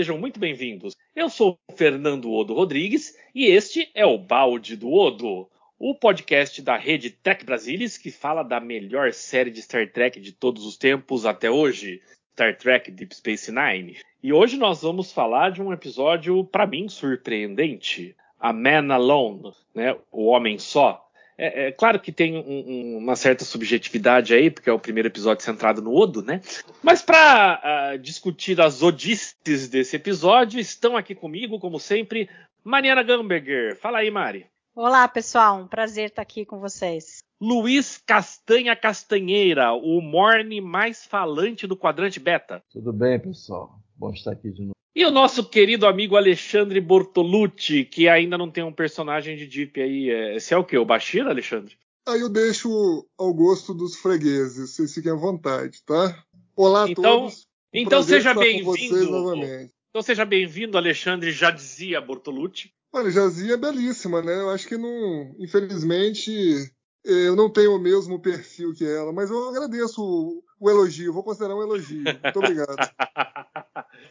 Sejam muito bem-vindos. Eu sou o Fernando Odo Rodrigues e este é o Balde do Odo, o podcast da rede Trek Brasilis que fala da melhor série de Star Trek de todos os tempos até hoje, Star Trek Deep Space Nine. E hoje nós vamos falar de um episódio para mim surpreendente, A Man Alone, né, o homem só. É, é, claro que tem um, um, uma certa subjetividade aí, porque é o primeiro episódio centrado no Odo, né? Mas para uh, ah, discutir as odices desse episódio, estão aqui comigo, como sempre, Mariana Gamberger. Fala aí, Mari. Olá, pessoal. Um prazer estar aqui com vocês. Luiz Castanha Castanheira, o morne mais falante do quadrante beta. Tudo bem, pessoal? Bom estar aqui de novo. E o nosso querido amigo Alexandre Bortolucci, que ainda não tem um personagem de Deep aí. É, esse é o quê? O Bashir, Alexandre? Aí eu deixo ao gosto dos fregueses, vocês fiquem à vontade, tá? Olá a então, todos. Então seja bem-vindo. Então seja bem-vindo, Alexandre, já dizia Bortolucci. Olha, Jazia é belíssima, né? Eu acho que não, infelizmente, eu não tenho o mesmo perfil que ela, mas eu agradeço o, o elogio, vou considerar um elogio. Muito obrigado.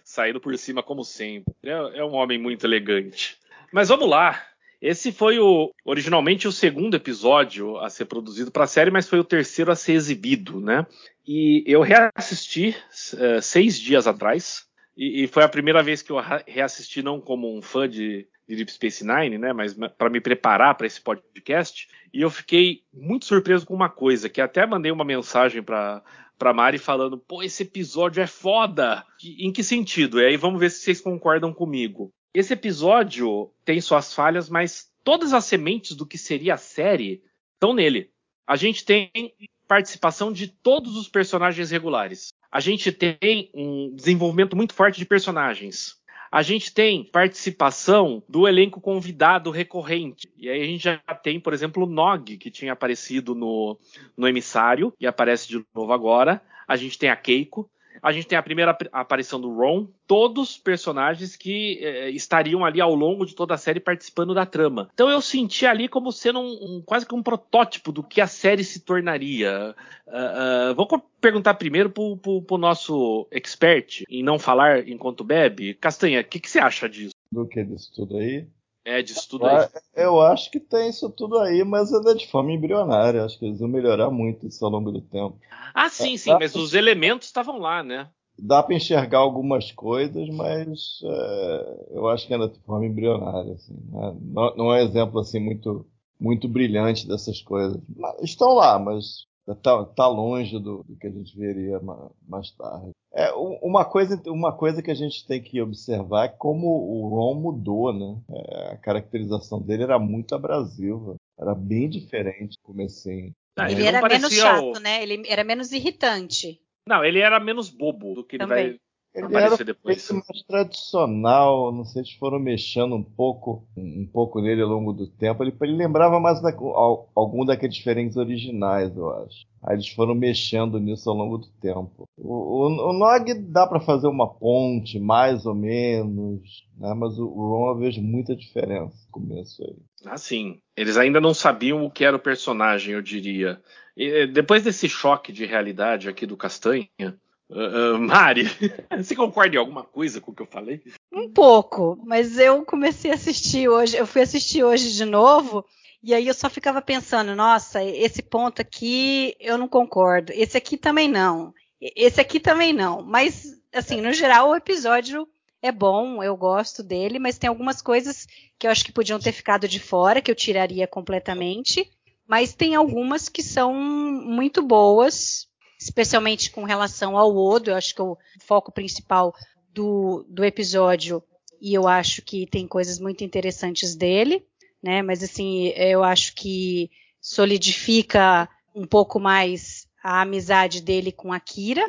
Saindo por cima, como sempre. É, é, um homem muito elegante. Mas vamos lá. Esse foi o originalmente o segundo episódio a ser produzido para a série, mas foi o terceiro a ser exibido, né? E eu reassisti uh, seis dias atrás. E, e, foi a primeira vez que eu reassisti não como um fã de, de Deep Space Nine, né? Mas para me preparar para esse podcast. E eu fiquei muito surpreso com uma coisa, que até mandei uma mensagem para pra Mari falando, pô, esse episódio é foda. Em que sentido? E aí vamos ver se vocês concordam comigo. Esse episódio tem suas falhas, mas todas as sementes do que seria a série estão nele. A gente tem participação de todos os personagens regulares. A gente tem um desenvolvimento muito forte de personagens a gente tem participação do elenco convidado recorrente. E aí a gente já tem, por exemplo, o Nog, que tinha aparecido no, no Emissário e aparece de novo agora. A gente tem a Keiko. A gente tem a primeira aparição do Ron, todos personagens que eh, estariam ali ao longo de toda a série participando da trama. Então eu senti ali como sendo um, um quase que um protótipo do que a série se tornaria. Uh, uh, vou perguntar primeiro pro, pro, pro, nosso expert em não falar enquanto bebe. Castanha, o que, que você acha disso? Do que disso tudo aí? É, disso tudo aí. Eu acho que tem isso tudo aí, mas ainda é de forma embrionária. Acho que eles vão melhorar muito isso ao longo do tempo. Ah, sim, sim, mas os elementos estavam lá, né? Dá para enxergar algumas coisas, mas é, eu acho que ainda de forma embrionária. Assim, né? não, não, é um exemplo assim muito, muito brilhante dessas coisas. Estão lá, mas tá, tá longe do, do, que a gente veria mais tarde. É, uma, coisa, uma coisa que a gente tem que observar é como o Ron mudou, né? É, a caracterização dele era muito abrasiva, era bem diferente do comecinho. Ah, ele, ele era menos chato, o... né? Ele era menos irritante. Não, ele era menos bobo do que Também. ele vai ele aparecer era depois. mais tradicional, não sei se foram mexendo um pouco, um pouco nele ao longo do tempo. Ele, ele lembrava mais da, algum daqueles diferentes originais, eu acho. Aí eles foram mexendo nisso ao longo do tempo. O, o, o Nog dá para fazer uma ponte, mais ou menos, né? mas o, o Ron eu vejo muita diferença no começo aí. Ah, sim. Eles ainda não sabiam o que era o personagem, eu diria. E, depois desse choque de realidade aqui do Castanha, Uh, Mari, você concorda em alguma coisa com o que eu falei? Um pouco, mas eu comecei a assistir hoje, eu fui assistir hoje de novo, e aí eu só ficava pensando, nossa, esse ponto aqui eu não concordo, esse aqui também não, esse aqui também não. Mas, assim, no geral, o episódio é bom, eu gosto dele, mas tem algumas coisas que eu acho que podiam ter ficado de fora, que eu tiraria completamente. Mas tem algumas que são muito boas, especialmente com relação ao Odo. Eu acho que o foco principal do, do episódio e eu acho que tem coisas muito interessantes dele, né? Mas assim, eu acho que solidifica um pouco mais a amizade dele com a Kira,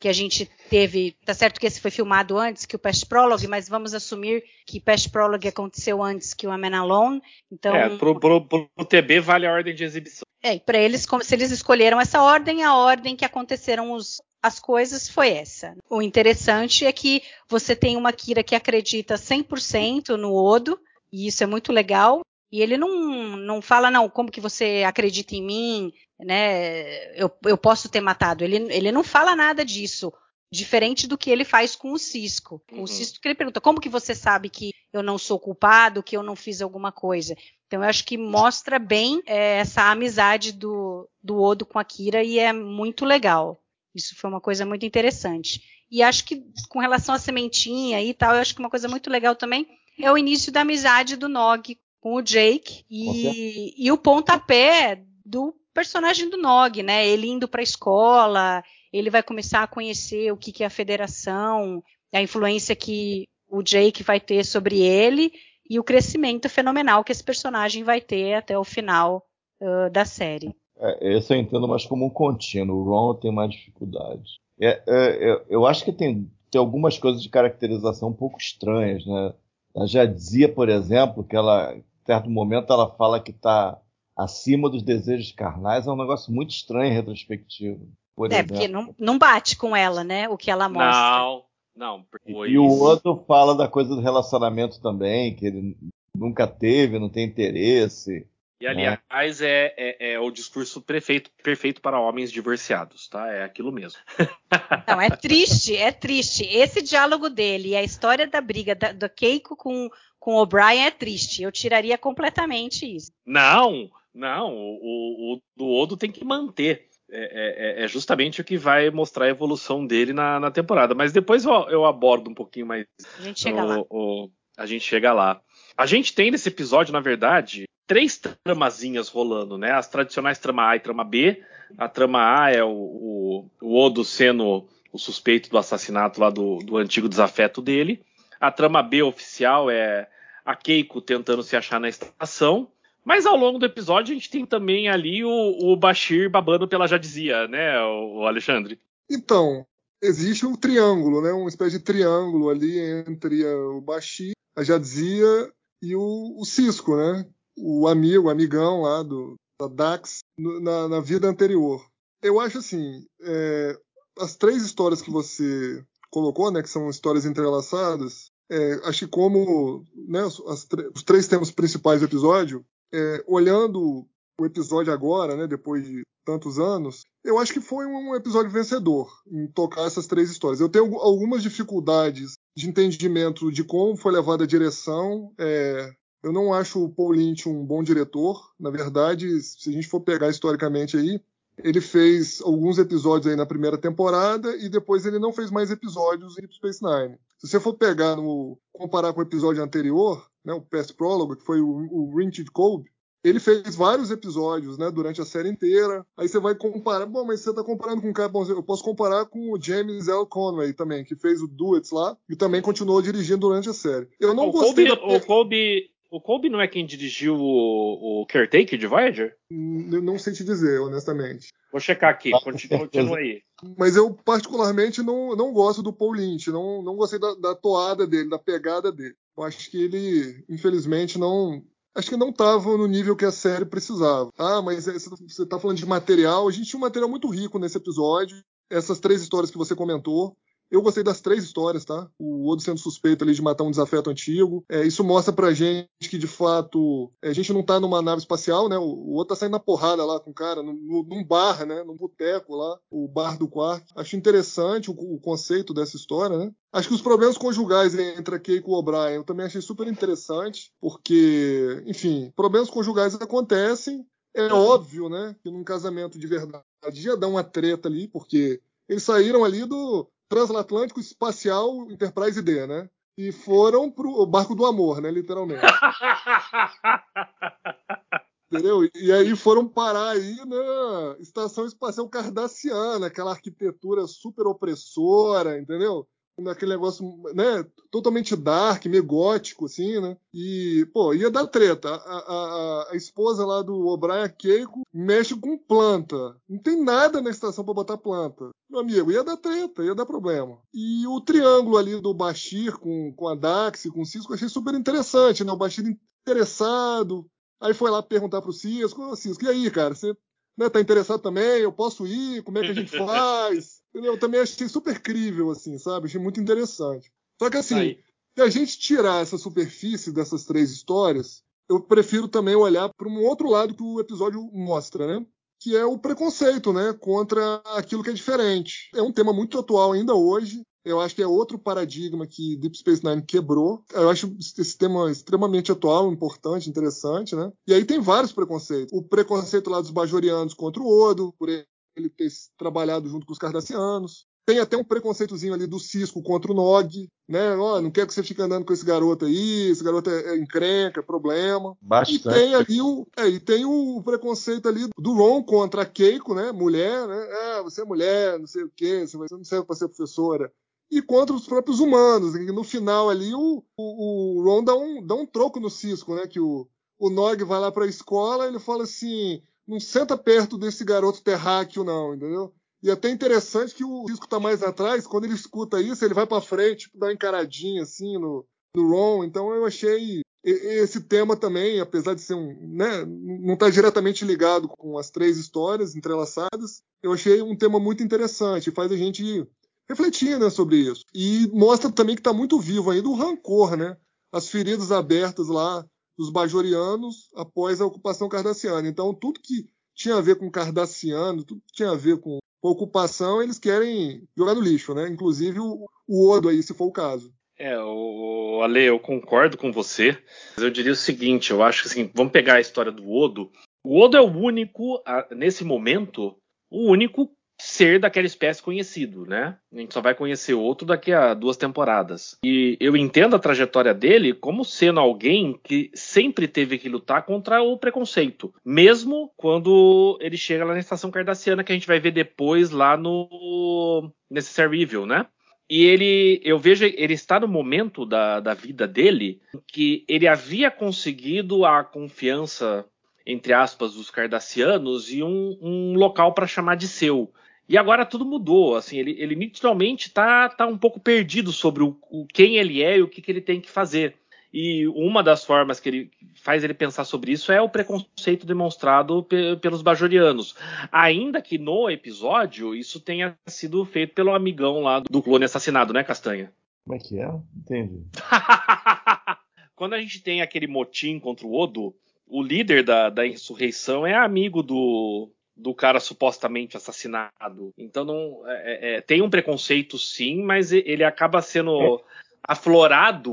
que a gente teve, tá certo que esse foi filmado antes que o Past Prologue, mas vamos assumir que Past Prologue aconteceu antes que o Amen Alone, então... É, pro, pro, pro TB vale a ordem de exibição. É, para eles, como se eles escolheram essa ordem, a ordem que aconteceram os, as coisas foi essa. O interessante é que você tem uma Kira que acredita 100% no Odo, e isso é muito legal, e ele não, não fala, não, como que você acredita em mim, né? Eu, eu posso ter matado. Ele, ele não fala nada disso. Diferente do que ele faz com o Cisco. Com uhum. o Cisco que ele pergunta, como que você sabe que eu não sou culpado, que eu não fiz alguma coisa? Então eu acho que mostra bem é, essa amizade do, do Odo com a Kira e é muito legal. Isso foi uma coisa muito interessante. E acho que com relação à sementinha e tal, eu acho que uma coisa muito legal também é o início da amizade do Nog com o Jake e, e o pontapé do personagem do Nog, né? Ele indo para a escola, ele vai começar a conhecer o que, que é a federação, a influência que o Jake vai ter sobre ele e o crescimento fenomenal que esse personagem vai ter até o final uh, da série. É, esse eu entendo mais como um contínuo. O Ron tem mais dificuldade. É, é, eu acho que tem, tem algumas coisas de caracterização um pouco estranhas, né? Ela já dizia, por exemplo, que ela, certo momento ela fala que está acima dos desejos carnais, é um negócio muito estranho em retrospectivo. Por é, exemplo. porque não, não bate com ela, né? O que ela mostra. Não, não. E, e o outro fala da coisa do relacionamento também, que ele nunca teve, não tem interesse. E aliás, é, é, é, o discurso perfeito, perfeito para homens divorciados, tá? É aquilo mesmo. Não, é triste, é triste. Esse diálogo dele e a história da briga da, do Keiko com, com o O'Brien é triste. Eu tiraria completamente isso. Não, não. O, o, o Odo tem que manter. É, é, é, justamente o que vai mostrar a evolução dele na, na temporada. Mas depois eu, eu, abordo um pouquinho mais. A gente chega o, lá. O, a gente chega lá. A gente tem nesse episódio, na verdade, três tramazinhas rolando, né? As tradicionais trama A e trama B. A trama A é o, o, o Odo sendo o suspeito do assassinato lá do, do antigo desafeto dele. A trama B oficial é a Keiko tentando se achar na estação. Mas ao longo do episódio a gente tem também ali o, o Bashir babando pela Jadzia, né, o, o Alexandre? Então, existe um triângulo, né? Uma espécie de triângulo ali entre o Bashir, a Jadzia e o, o Cisco, né? O amigo, o amigão lá do, da Dax na, na vida anterior. Eu acho assim, é, as três histórias que você colocou, né, que são histórias entrelaçadas, é, acho que como né, os três temas principais do episódio, é, olhando o episódio agora, né, depois de tantos anos, eu acho que foi um episódio vencedor em tocar essas três histórias. Eu tenho algumas dificuldades de entendimento de como foi levada a direção, é, eu não acho o Paul Lynch um bom diretor. Na verdade, se a gente for pegar historicamente aí, ele fez alguns episódios aí na primeira temporada e depois ele não fez mais episódios em Deep Space Nine. Se você for pegar no comparar com o episódio anterior, né, o Past Prologue, que foi o, o Rinted Cove, ele fez vários episódios, né, durante a série inteira. Aí você vai comparar, bom, mas você está comparando com um cara, bom, eu posso comparar com o James L. Conway também, que fez o Duets lá e também continuou dirigindo durante a série. Eu não o gostei Colby, da... O Colby, o Colby não é quem dirigiu o, o Caretaker de Voyager? Eu não sei te dizer, honestamente. Vou checar aqui, continua, continua aí. Mas eu, particularmente, não, não gosto do Paul Lynch, não, não gostei da, da toada dele, da pegada dele. Eu acho que ele, infelizmente, não. Acho que não estava no nível que a série precisava. Ah, mas é, você está falando de material. A gente tinha um material muito rico nesse episódio. Essas três histórias que você comentou. Eu gostei das três histórias, tá? O Odo sendo suspeito ali de matar um desafeto antigo. É, isso mostra pra gente que, de fato, é, a gente não tá numa nave espacial, né? O, o outro tá saindo na porrada lá com o cara, no, num bar, né? Num boteco lá, o bar do quarto. Acho interessante o, o, conceito dessa história, né? Acho que os problemas conjugais entre a Keiko e o O'Brien eu também achei super interessante, porque, enfim, problemas conjugais acontecem. É óbvio, né? Que num casamento de verdade ia dar uma treta ali, porque eles saíram ali do, transatlântico espacial Enterprise D, né? E foram pro barco do amor, né? Literalmente. entendeu? E aí foram parar aí na Estação Espacial Cardassiana, aquela arquitetura super opressora, entendeu? Naquele negócio, né, totalmente dark, meio gótico, assim, né? E, pô, ia dar treta. A, a, a esposa lá do O'Brien, Keiko, mexe com planta. Não tem nada na estação para botar planta. Meu amigo, ia dar treta, ia dar problema. E o triângulo ali do Bashir com, com a Dax, com o Cisco, achei super interessante, né? O Bashir interessado. Aí foi lá perguntar pro Cisco, Cisco, e aí, cara, você né, tá interessado também? Eu posso ir? Como é que a gente faz? Eu também achei super crível, assim, sabe? Achei muito interessante. Só que assim, Aí. se a gente tirar essa superfície dessas três histórias, eu prefiro também olhar para um outro lado que o episódio mostra, né? Que é o preconceito, né? Contra aquilo que é diferente. É um tema muito atual ainda hoje. Eu acho que é outro paradigma que Deep Space Nine quebrou. Eu acho esse tema extremamente atual, importante, interessante, né? E aí tem vários preconceitos. O preconceito lá dos bajorianos contra o Odo, por ele ter trabalhado junto com os cardassianos. Tem até um preconceitozinho ali do Cisco contra o Nog, né? Ó, oh, não quero que você fique andando com esse garoto aí, esse garoto é, é encrenca, é problema. Bastante. E tem ali o, é, e tem o preconceito ali do Ron contra a Keiko, né? Mulher, né? Ah, você é mulher, não sei o quê, você não serve para ser professora e contra os próprios humanos. No final ali o, o, Ron dá um, dá um troco no Cisco, né? Que o, o Nog vai lá para a escola ele fala assim: não senta perto desse garoto terráqueo, não, entendeu? E é até interessante que o Cisco tá mais atrás, quando ele escuta isso, ele vai para frente, tipo, dá uma encaradinha assim no, no Ron. Então eu achei esse tema também, apesar de ser um, né, não estar tá diretamente ligado com as três histórias entrelaçadas, eu achei um tema muito interessante, faz a gente refletir né, sobre isso. E mostra também que está muito vivo ainda o rancor, né? As feridas abertas lá dos bajorianos após a ocupação cardassiana. Então, tudo que tinha a ver com cardassiano, tudo que tinha a ver com ocupação, eles querem jogar no lixo, né? Inclusive o, o Odo aí, se for o caso. É, o Ale, eu concordo com você, mas eu diria o seguinte, eu acho que assim, vamos pegar a história do Odo. O Odo é o único, nesse momento, o único ser daquela espécie conhecido, né? A gente só vai conhecer outro daqui a duas temporadas. E eu entendo a trajetória dele como sendo alguém que sempre teve que lutar contra o preconceito, mesmo quando ele chega lá na estação cardassiana que a gente vai ver depois lá no Necessary Evil, né? E ele, eu vejo, ele está no momento da, da vida dele que ele havia conseguido a confiança entre aspas, dos cardassianos e um, um local para chamar de seu. E agora tudo mudou, assim, ele, ele nitidamente está tá um pouco perdido sobre o, o, quem ele é e o que, que ele tem que fazer. E uma das formas que ele faz ele pensar sobre isso é o preconceito demonstrado pe pelos bajorianos. Ainda que no episódio isso tenha sido feito pelo amigão lá do clone assassinado, né, Castanha? Como é que é? Entendi. Quando a gente tem aquele motim contra o Odo, o líder da, da insurreição é amigo do, do cara supostamente assassinado. Então não é, é, é, tem um preconceito sim, mas ele acaba sendo é. aflorado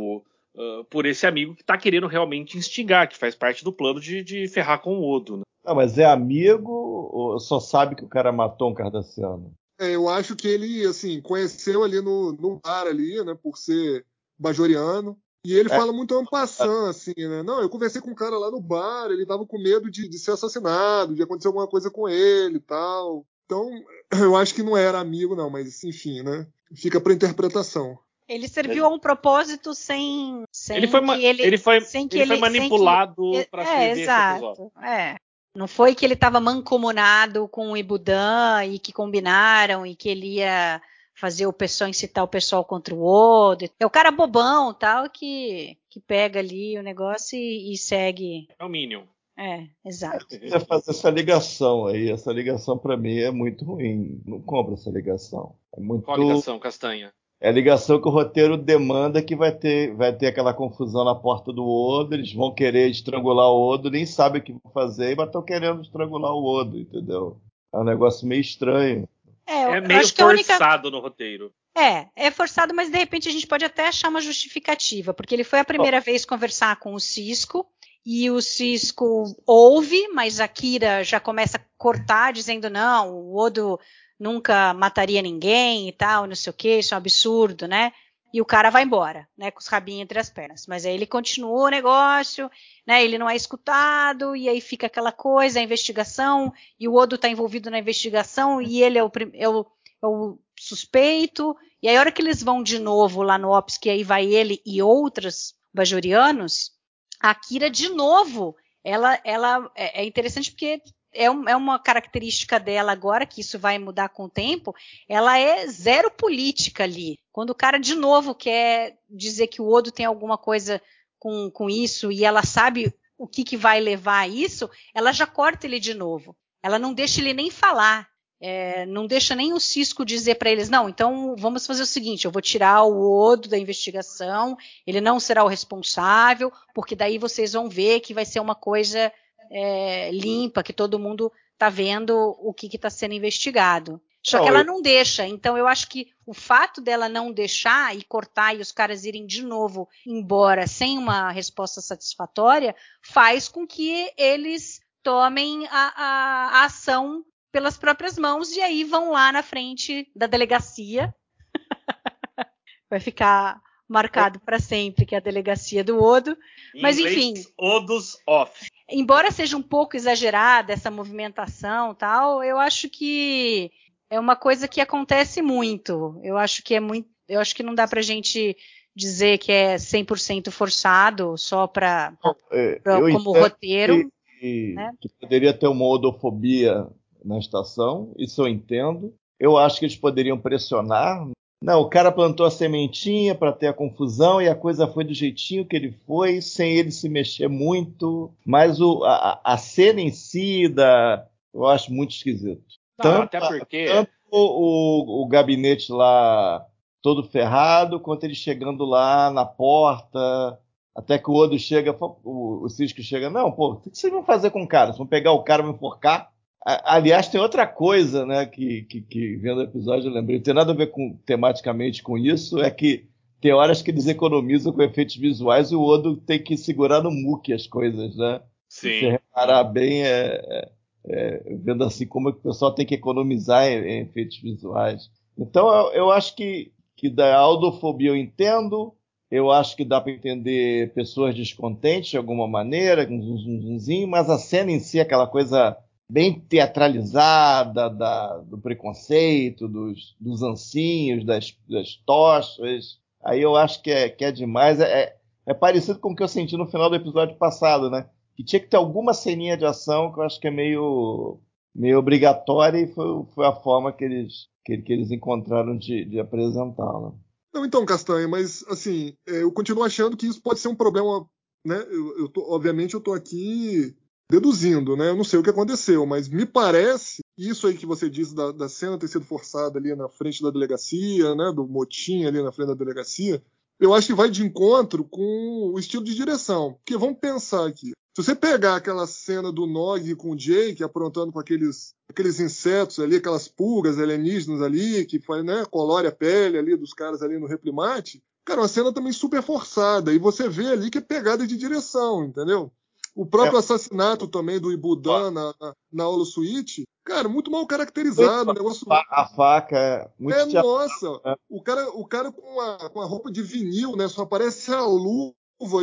uh, por esse amigo que está querendo realmente instigar, que faz parte do plano de, de ferrar com o Odo. Né? Não, mas é amigo ou só sabe que o cara matou um cardassiano? É, eu acho que ele assim conheceu ali no, no bar ali, né, por ser bajoriano. E ele é. fala muito ampassando, assim, né? Não, eu conversei com um cara lá no bar, ele tava com medo de, de ser assassinado, de acontecer alguma coisa com ele e tal. Então, eu acho que não era amigo, não, mas enfim, né? Fica para interpretação. Ele serviu a um propósito sem, sem ele foi, que ele, ele foi, sem que ele, ele foi manipulado para é, exato, É. Não foi que ele estava mancomunado com o Ibudan e que combinaram e que ele ia fazer o pessoal incitar o pessoal contra o outro. É o cara bobão, tal, que que pega ali o negócio e, e segue. É o Minion. É, exato. É fazer essa ligação aí, essa ligação para mim é muito ruim. Não compra essa ligação. É muito... Qual ligação, Castanha? É a ligação que o roteiro demanda que vai ter, vai ter aquela confusão na porta do Odo, eles vão querer estrangular o Odo, nem sabem o que vão fazer, mas estão querendo estrangular o Odo, entendeu? É um negócio meio estranho. É, é meio forçado única... no roteiro. É, é forçado, mas de repente a gente pode até achar uma justificativa, porque ele foi a primeira oh. vez conversar com o Cisco e o Cisco ouve, mas a Kira já começa a cortar, dizendo não, o Odo nunca mataria ninguém e tal, não sei o que, isso é um absurdo, né? E o cara vai embora, né, com os rabinhos entre as pernas. Mas aí ele continua o negócio, né, ele não é escutado, e aí fica aquela coisa, a investigação, e o Odo está envolvido na investigação, e ele é o, é o, é o suspeito. E aí, a hora que eles vão de novo lá no Ops, que aí vai ele e outros bajorianos, a Kira de novo, ela, ela é, é interessante porque é, um, é, uma característica dela agora, que isso vai mudar com o tempo, ela é zero política ali. Quando o cara de novo quer dizer que o Odo tem alguma coisa com, com isso e ela sabe o que, que vai levar a isso, ela já corta ele de novo. Ela não deixa ele nem falar. É, não deixa nem o Cisco dizer para eles, não, então vamos fazer o seguinte, eu vou tirar o Odo da investigação, ele não será o responsável, porque daí vocês vão ver que vai ser uma coisa é, limpa, que todo mundo está vendo o que está sendo investigado. Só que ela não deixa. Então eu acho que o fato dela não deixar e cortar e os caras irem de novo embora sem uma resposta satisfatória faz com que eles tomem a, a, a ação pelas próprias mãos e aí vão lá na frente da delegacia. Vai ficar marcado para sempre que é a delegacia do Odo. Em Mas enfim. Odos off. Embora seja um pouco exagerada essa movimentação, tal, eu acho que é uma coisa que acontece muito. Eu acho que é muito, eu acho que não dá pra gente dizer que é 100% forçado só para é, como roteiro, que, né? que poderia ter uma odofobia na estação, isso eu entendo. Eu acho que eles poderiam pressionar. Não, o cara plantou a sementinha para ter a confusão e a coisa foi do jeitinho que ele foi, sem ele se mexer muito. Mas o, a, a cena em si da, eu acho muito esquisito. Não, tanto, até porque. Tanto o, o, gabinete lá todo ferrado, quanto ele chegando lá na porta. Até que o Odo chega, o, o Cisco chega, não, pô, o que vocês vão fazer com o cara? Vocês vão pegar o cara e enforcar? Aliás, tem outra coisa, né, que, que, que, vendo o episódio eu lembrei, não tem nada a ver com, tematicamente com isso, é que tem horas que eles economizam com efeitos visuais e o Odo tem que segurar no muque as coisas, né? Sim. Se reparar bem, é, é é, vendo assim como é que o pessoal tem que economizar em, em efeitos visuais. Então eu, eu, acho que, que da aldofobia eu entendo, eu acho que dá para entender pessoas descontentes de alguma maneira, um zumzinho, mas a cena em si, aquela coisa bem teatralizada da, do preconceito, dos, dos ancinhos, das, das tochas, aí eu acho que é, que é demais. É, é, é parecido com o que eu senti no final do episódio passado, né? que tinha que ter alguma ceninha de ação que eu acho que é meio, meio obrigatória e foi, foi a forma que eles, que, que eles encontraram de, de apresentá-la. Não, então, Castanha, mas assim, é, eu continuo achando que isso pode ser um problema, né? Eu, eu tô, obviamente eu estou aqui deduzindo, né? Eu não sei o que aconteceu, mas me parece isso aí que você disse da, da cena ter sido forçada ali na frente da delegacia, né? Do motim ali na frente da delegacia, eu acho que vai de encontro com o estilo de direção. Porque vamos pensar aqui. Se você pegar aquela cena do Nog com o Jake aprontando com aqueles, aqueles insetos ali, aquelas pulgas alienígenas ali, que né, colore a pele ali dos caras ali no reprimate, cara, uma cena também super forçada. E você vê ali que é pegada de direção, entendeu? O próprio é. assassinato também do Ibudan na, na, na Holo Suite, cara, muito mal caracterizado. negócio... A faca é muito É, nossa. É. O, cara, o cara com a, com a roupa de vinil, né? Só aparece a luva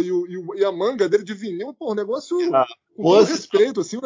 e, o, e, a manga dele de vinil. Pô, um negócio ah, com todo respeito, assim.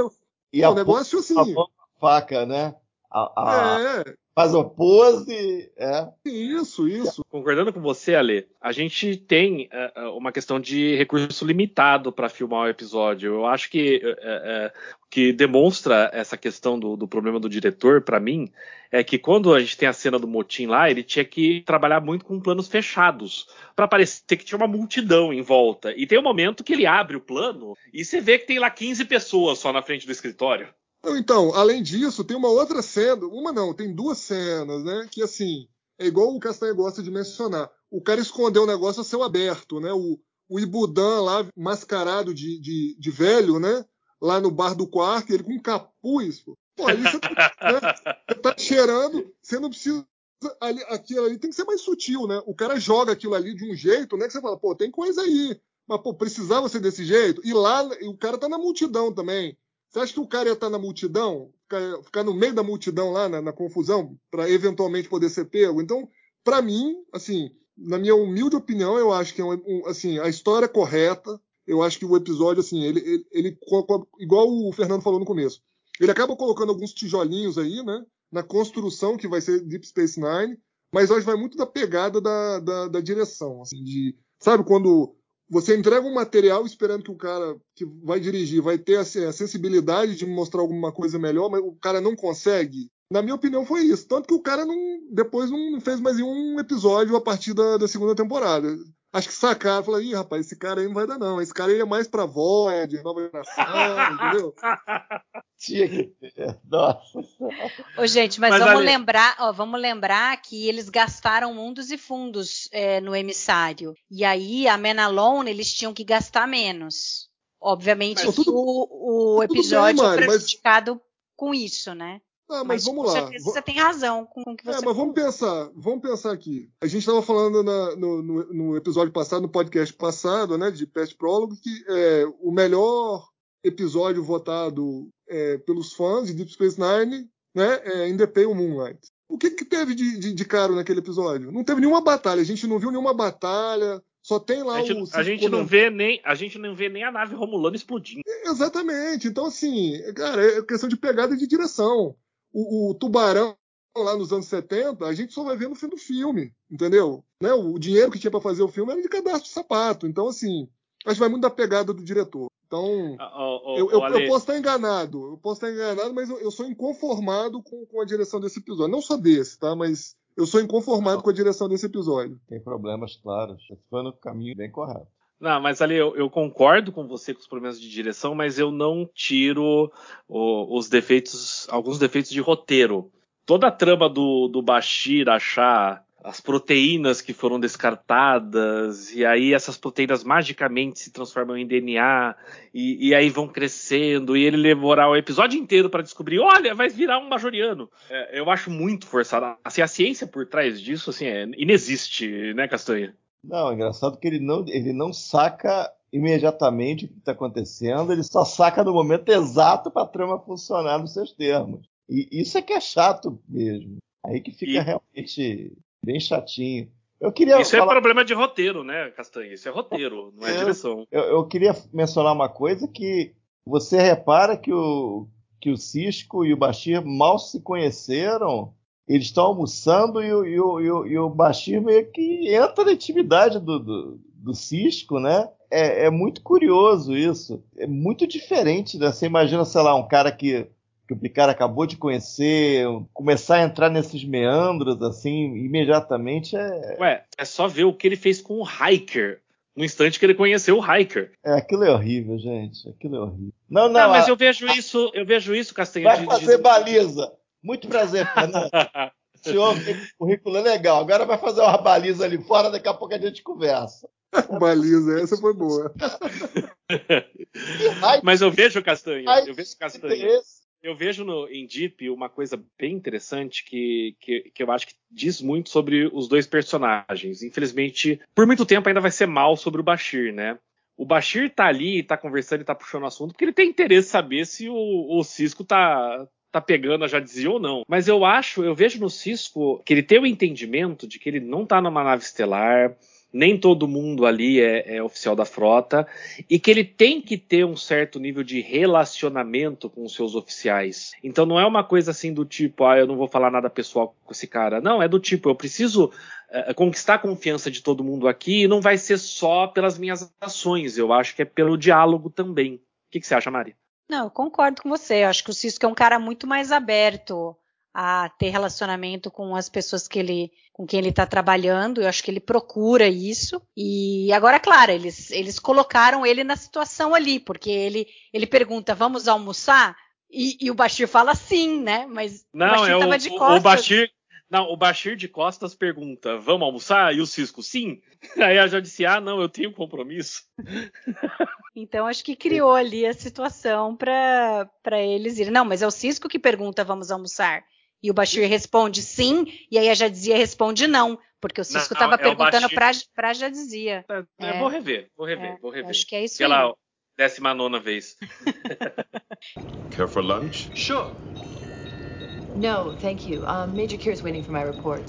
E pô, um negócio assim. A faca, né? A, a... É faz uma pose. É. Isso, isso. Concordando com você, Ale, a gente tem uh, uma questão de recurso limitado para filmar o episódio. Eu acho que uh, uh, que demonstra essa questão do, do problema do diretor, para mim, é que quando a gente tem a cena do motim lá, ele tinha que trabalhar muito com planos fechados, para parecer que tinha uma multidão em volta. E tem um momento que ele abre o plano e você vê que tem lá 15 pessoas só na frente do escritório. Então, além disso, tem uma outra cena, uma não, tem duas cenas, né? Que assim, é igual o Castanha gosta de mencionar. O cara escondeu o negócio a céu aberto, né? O, o Ibudan lá, mascarado de, de, de velho, né? Lá no bar do quarto, ele com um capuz. Pô, pô ali você tá, né? você tá cheirando, você não precisa. Ali, aquilo ali tem que ser mais sutil, né? O cara joga aquilo ali de um jeito, né? Que você fala, pô, tem coisa aí. Mas, pô, precisava ser desse jeito? E lá, o cara tá na multidão também. Você acha que o cara ia estar na multidão, ficar, ficar no meio da multidão lá, na, na confusão, para eventualmente poder ser pego? Então, para mim, assim, na minha humilde opinião, eu acho que é um, um, assim, a história é correta. Eu acho que o episódio, assim, ele, ele, ele, igual o Fernando falou no começo, ele acaba colocando alguns tijolinhos aí, né? na construção que vai ser Deep Space Nine, mas eu acho que vai muito da pegada da, da, da direção. Assim, de, sabe, quando você entrega um material esperando que o cara que vai dirigir vai ter a sensibilidade de mostrar alguma coisa melhor, mas o cara não consegue. Na minha opinião, foi isso. Tanto que o cara não, depois não fez mais um episódio a partir da, da segunda temporada. Acho que sacaram, falaram, ih, rapaz, esse cara aí não vai dar, não. Esse cara aí é mais pra Void, nova geração, entendeu? Tinha que ter. Nossa. Ô, gente, mas, mas vamos ali... lembrar, ó, vamos lembrar que eles gastaram mundos e fundos é, no emissário. E aí, a Menalone, eles tinham que gastar menos. Obviamente mas, tudo, o, o episódio bem, Mari, foi prejudicado mas... com isso, né? Ah, mas, mas vamos com lá. Certeza você tem razão com o que é, você. É, mas vamos pensar, vamos pensar aqui. A gente estava falando na, no, no, no, episódio passado, no podcast passado, né, de Pest Prólogo, que é, o melhor episódio votado é, pelos fãs de Deep Space Nine, né, é In the Pale Moonlight. O que, que teve de, de, de caro naquele episódio? Não teve nenhuma batalha. A gente não viu nenhuma batalha. Só tem lá a gente, o. A gente não vê nem a gente não vê nem a nave Romulana explodindo. Exatamente. Então assim, cara, é questão de pegada e de direção o, o tubarão lá nos anos 70, a gente só vai ver no fim do filme, entendeu? Né? O dinheiro que tinha para fazer o filme era de cadastro de sapato. Então, assim, acho que vai muito da pegada do diretor. Então, oh, oh, eu, eu, eu, posso estar enganado, eu posso estar enganado, mas eu, eu sou inconformado com, com, a direção desse episódio. Não só desse, tá? Mas eu sou inconformado com a direção desse episódio. Tem problemas, claro. Foi no caminho bem correto. Não, mas ali eu, eu, concordo com você com os problemas de direção, mas eu não tiro o, os defeitos, alguns defeitos de roteiro. Toda a trama do, do Bashir achar as proteínas que foram descartadas, e aí essas proteínas magicamente se transformam em DNA, e, e aí vão crescendo, e ele demorar o episódio inteiro para descobrir, olha, vai virar um majoriano. É, eu acho muito forçado. Assim, a ciência por trás disso assim, é, inexiste, né, Castanha? Não, é engraçado que ele não, ele não saca imediatamente o que está acontecendo, ele só saca no momento exato para a trama funcionar nos seus termos. E isso é que é chato mesmo. Aí que fica e... realmente bem chatinho. Eu queria isso é falar... é problema de roteiro, né, Castanha? Isso é roteiro, não é, é direção. Eu, eu, queria mencionar uma coisa que você repara que o, que o Cisco e o Bashir mal se conheceram eles estão almoçando e o, e, o, e, o, e o Bashir meio que entra na intimidade do, do, do Cisco, né? É, é, muito curioso isso. É muito diferente, né? Você imagina, sei lá, um cara que, que o Picard acabou de conhecer, começar a entrar nesses meandros, assim, imediatamente é. Ué, é só ver o que ele fez com o Hiker no instante que ele conheceu o Hiker. É, aquilo é horrível, gente. Aquilo é horrível. Não, não. não mas a, eu vejo isso, eu vejo isso, Castanha. Vai de, fazer de... baliza. Muito prazer, Fernando. O senhor tem um currículo é legal. Agora vai fazer uma baliza ali fora, daqui a pouco a gente conversa. baliza, essa foi boa. Mas eu vejo, Castanha, eu vejo Castanha. Eu vejo no, em Deep uma coisa bem interessante que, que, que, eu acho que diz muito sobre os dois personagens. Infelizmente, por muito tempo ainda vai ser mal sobre o Bashir, né? O Bashir tá ali, tá conversando e tá puxando o assunto porque ele tem interesse em saber se o, o Cisco tá, tá pegando a Jadzia ou não. Mas eu acho, eu vejo no Cisco que ele tem o entendimento de que ele não tá numa nave estelar, nem todo mundo ali é, é, oficial da frota, e que ele tem que ter um certo nível de relacionamento com os seus oficiais. Então não é uma coisa assim do tipo, ah, eu não vou falar nada pessoal com esse cara. Não, é do tipo, eu preciso é, conquistar a confiança de todo mundo aqui e não vai ser só pelas minhas ações, eu acho que é pelo diálogo também. O que, que você acha, Mari? Não, eu concordo com você. Eu acho que o Cisco é um cara muito mais aberto a ter relacionamento com as pessoas que ele, com quem ele está trabalhando. Eu acho que ele procura isso. E agora, claro, eles, eles colocaram ele na situação ali, porque ele, ele pergunta: vamos almoçar? E, e o Bashir fala sim, né? Mas não, o Bashir é o, de costas. O Bashir, não, o Bashir de Costas pergunta: vamos almoçar? E o Cisco, sim. Aí ela já disse: ah, não, eu tenho compromisso. Então acho que criou ali a situação para eles irem. Não, mas é o Cisco que pergunta: vamos almoçar? E o Bashir responde sim, e aí a Jadzia responde não, porque o Cisco estava é perguntando para a Jadzia. É, é. Vou rever, vou rever, é, vou rever. Acho que é isso Pela aí. décima nona vez. Care for lunch? Sure. No, thank you. Um, Major Keir's waiting for my report.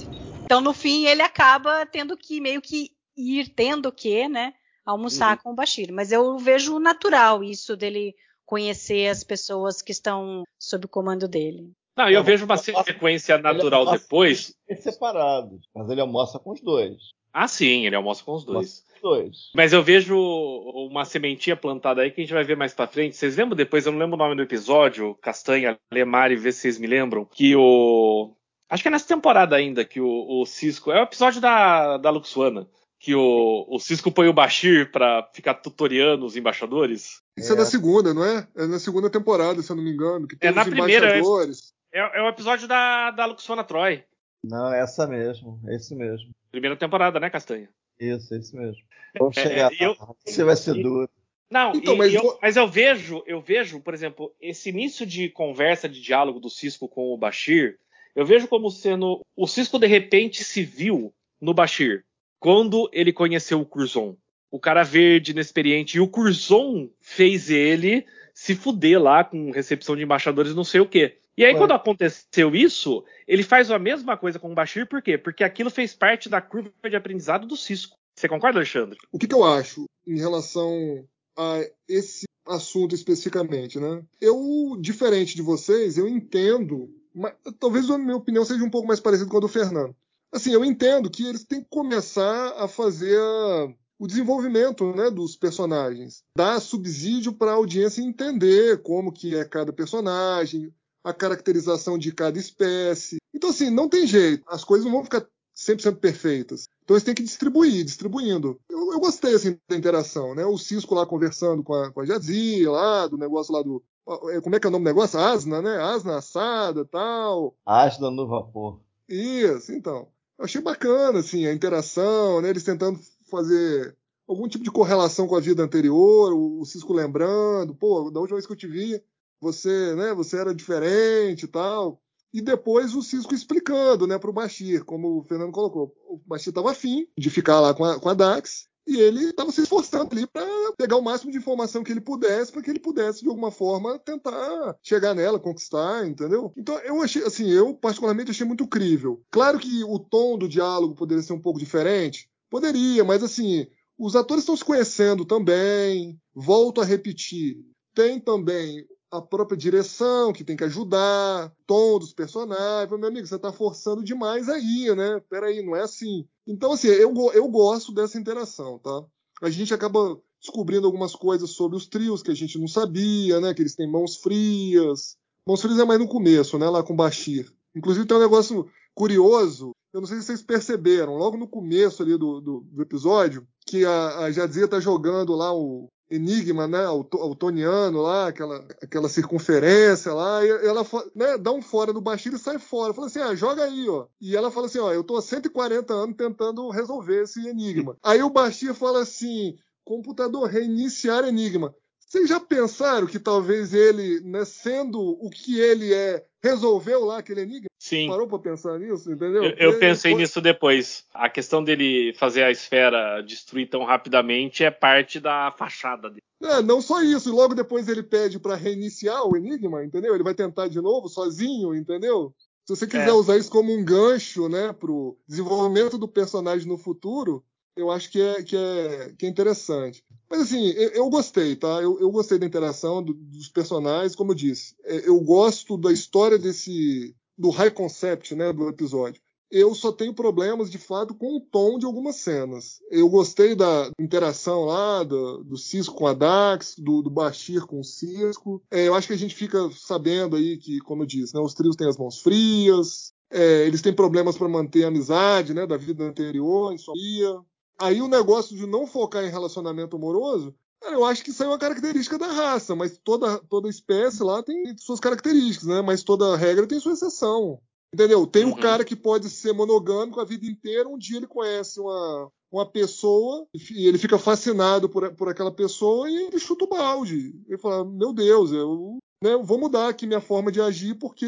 Então, no fim, ele acaba tendo que meio que ir tendo que, né, almoçar uhum. com o Bashir. Mas eu vejo natural isso dele conhecer as pessoas que estão sob o comando dele. Não, eu vejo uma sequência natural depois. Separado, mas ele almoça com os dois. Ah, sim, ele almoça com os dois. Dois. Mas eu vejo uma sementinha plantada aí que a gente vai ver mais pra frente. Vocês lembram depois? Eu não lembro o nome do episódio. Castanha, Lemar e vê se vocês me lembram. Que o. Acho que é nessa temporada ainda que o, o Cisco. É o episódio da, da Luxuana. Que o, o Cisco põe o Bashir pra ficar tutoriando os embaixadores. Isso é. É. na segunda, não é? É na segunda temporada, se eu não me engano. Que tem É, na os primeira, é- embaixadores. É, é o episódio da, da Luxuana Troy. Não, é essa mesmo, é esse mesmo. Primeira temporada, né, Castanha? Isso, é esse mesmo. Vamos É, chegar é, eu-. Você vai ser duro. Não, Então, e- mas eu, mas eu vejo, eu vejo, por exemplo, esse início de conversa, de diálogo do Cisco com o Bashir, eu vejo como sendo. O Cisco de repente se viu no Bashir quando ele conheceu o Curzon. O cara verde, inexperiente. E o Curzon fez ele se fuder lá com recepção de embaixadores, não sei o quê. E aí, Ué. quando aconteceu isso, ele faz a mesma coisa com o Bashir, por quê? Porque aquilo fez parte da curva de aprendizado do Cisco. Você concorda, Alexandre? O que, que eu acho em relação a esse assunto especificamente, né? Eu, diferente de vocês, eu entendo, mas talvez a minha opinião seja um pouco mais parecida com a do Fernando. Assim, eu entendo que eles têm que começar a fazer a- o desenvolvimento né, dos personagens, dar subsídio para a audiência entender como que é cada personagem, a caracterização de cada espécie. Então, assim, não tem jeito. As coisas não vão ficar 100% perfeitas. Então eles têm que distribuir, distribuindo. Eu, eu gostei assim, da interação, né? O Cisco lá conversando com a, com a Jadzia lá, do negócio lá do. é, Como é que é o nome do negócio? Asna, né? Asna assada tal. Asna no vapor. Isso, então. Eu achei bacana, assim, a interação, né? Eles tentando fazer algum tipo de correlação com a vida anterior, o, o Cisco lembrando, pô, da última vez que eu te vi, você, né, você era diferente e tal. E depois o Cisco explicando, né, pro Bashir, como o Fernando colocou. O Bashir estava afim de ficar lá com a, com a Dax, e ele estava se esforçando ali para pegar o máximo de informação que ele pudesse, para que ele pudesse, de alguma forma, tentar chegar nela, conquistar, entendeu? Então eu achei, assim, eu particularmente achei muito crível. Claro que o tom do diálogo poderia ser um pouco diferente, poderia, mas assim, os atores estão se conhecendo também. Volto a repetir, tem também a própria direção que tem que ajudar, tom dos personagens. Meu amigo, você está forçando demais aí, né? Peraí, não é assim. Então, assim, eu, eu gosto dessa interação, tá? A gente acaba descobrindo algumas coisas sobre os trios que a gente não sabia, né? Que eles têm mãos frias. Mãos frias é mais no começo, né? Lá com o Bashir. Inclusive tem um negócio curioso. Eu não sei se vocês perceberam, logo no começo ali do, do, do episódio, que a, a Jadzia tá jogando lá o Enigma, né? O, to- o Toniano lá, aquela, aquela circunferência lá, e ela né, dá um fora do Bashir e sai fora. Fala assim: ah, joga aí, ó. E ela fala assim: ó, eu tô há 140 anos tentando resolver esse enigma. Aí o Bashir fala assim: computador, reiniciar enigma. Vocês já pensaram que talvez ele, né, sendo o que ele é, resolveu lá aquele enigma? Sim. Parou pra pensar nisso, entendeu? Eu, eu pensei foi- nisso depois. A questão dele fazer a esfera destruir tão rapidamente é parte da fachada dele. É, não só isso, e logo depois ele pede pra reiniciar o enigma, entendeu? Ele vai tentar de novo, sozinho, entendeu? Se você quiser É. usar isso como um gancho, né, pro desenvolvimento do personagem no futuro, eu acho que é, que é, que é interessante. Mas assim, eu, eu gostei, tá? Eu, eu gostei da interação do- dos personagens, como eu disse. É, Eu gosto da história desse. do high concept, né, do episódio. Eu só tenho problemas, de fato, com o tom de algumas cenas. Eu gostei da interação lá, do, do Cisco com a Dax, do, do Bashir com o Cisco. É, eu acho que a gente fica sabendo aí que, como eu disse, né, os trios têm as mãos frias, é, eles têm problemas para manter a amizade né, da vida anterior, isso aí. Aí o negócio de não focar em relacionamento amoroso, cara, eu acho que isso é uma característica da raça, mas toda, toda espécie lá tem suas características, né? Mas toda regra tem sua exceção. Entendeu? Tem Uhum. o cara que pode ser monogâmico a vida inteira, um dia ele conhece uma, uma pessoa e ele fica fascinado por, por aquela pessoa e ele chuta o balde. Ele fala: Meu Deus, eu né, vou mudar aqui minha forma de agir porque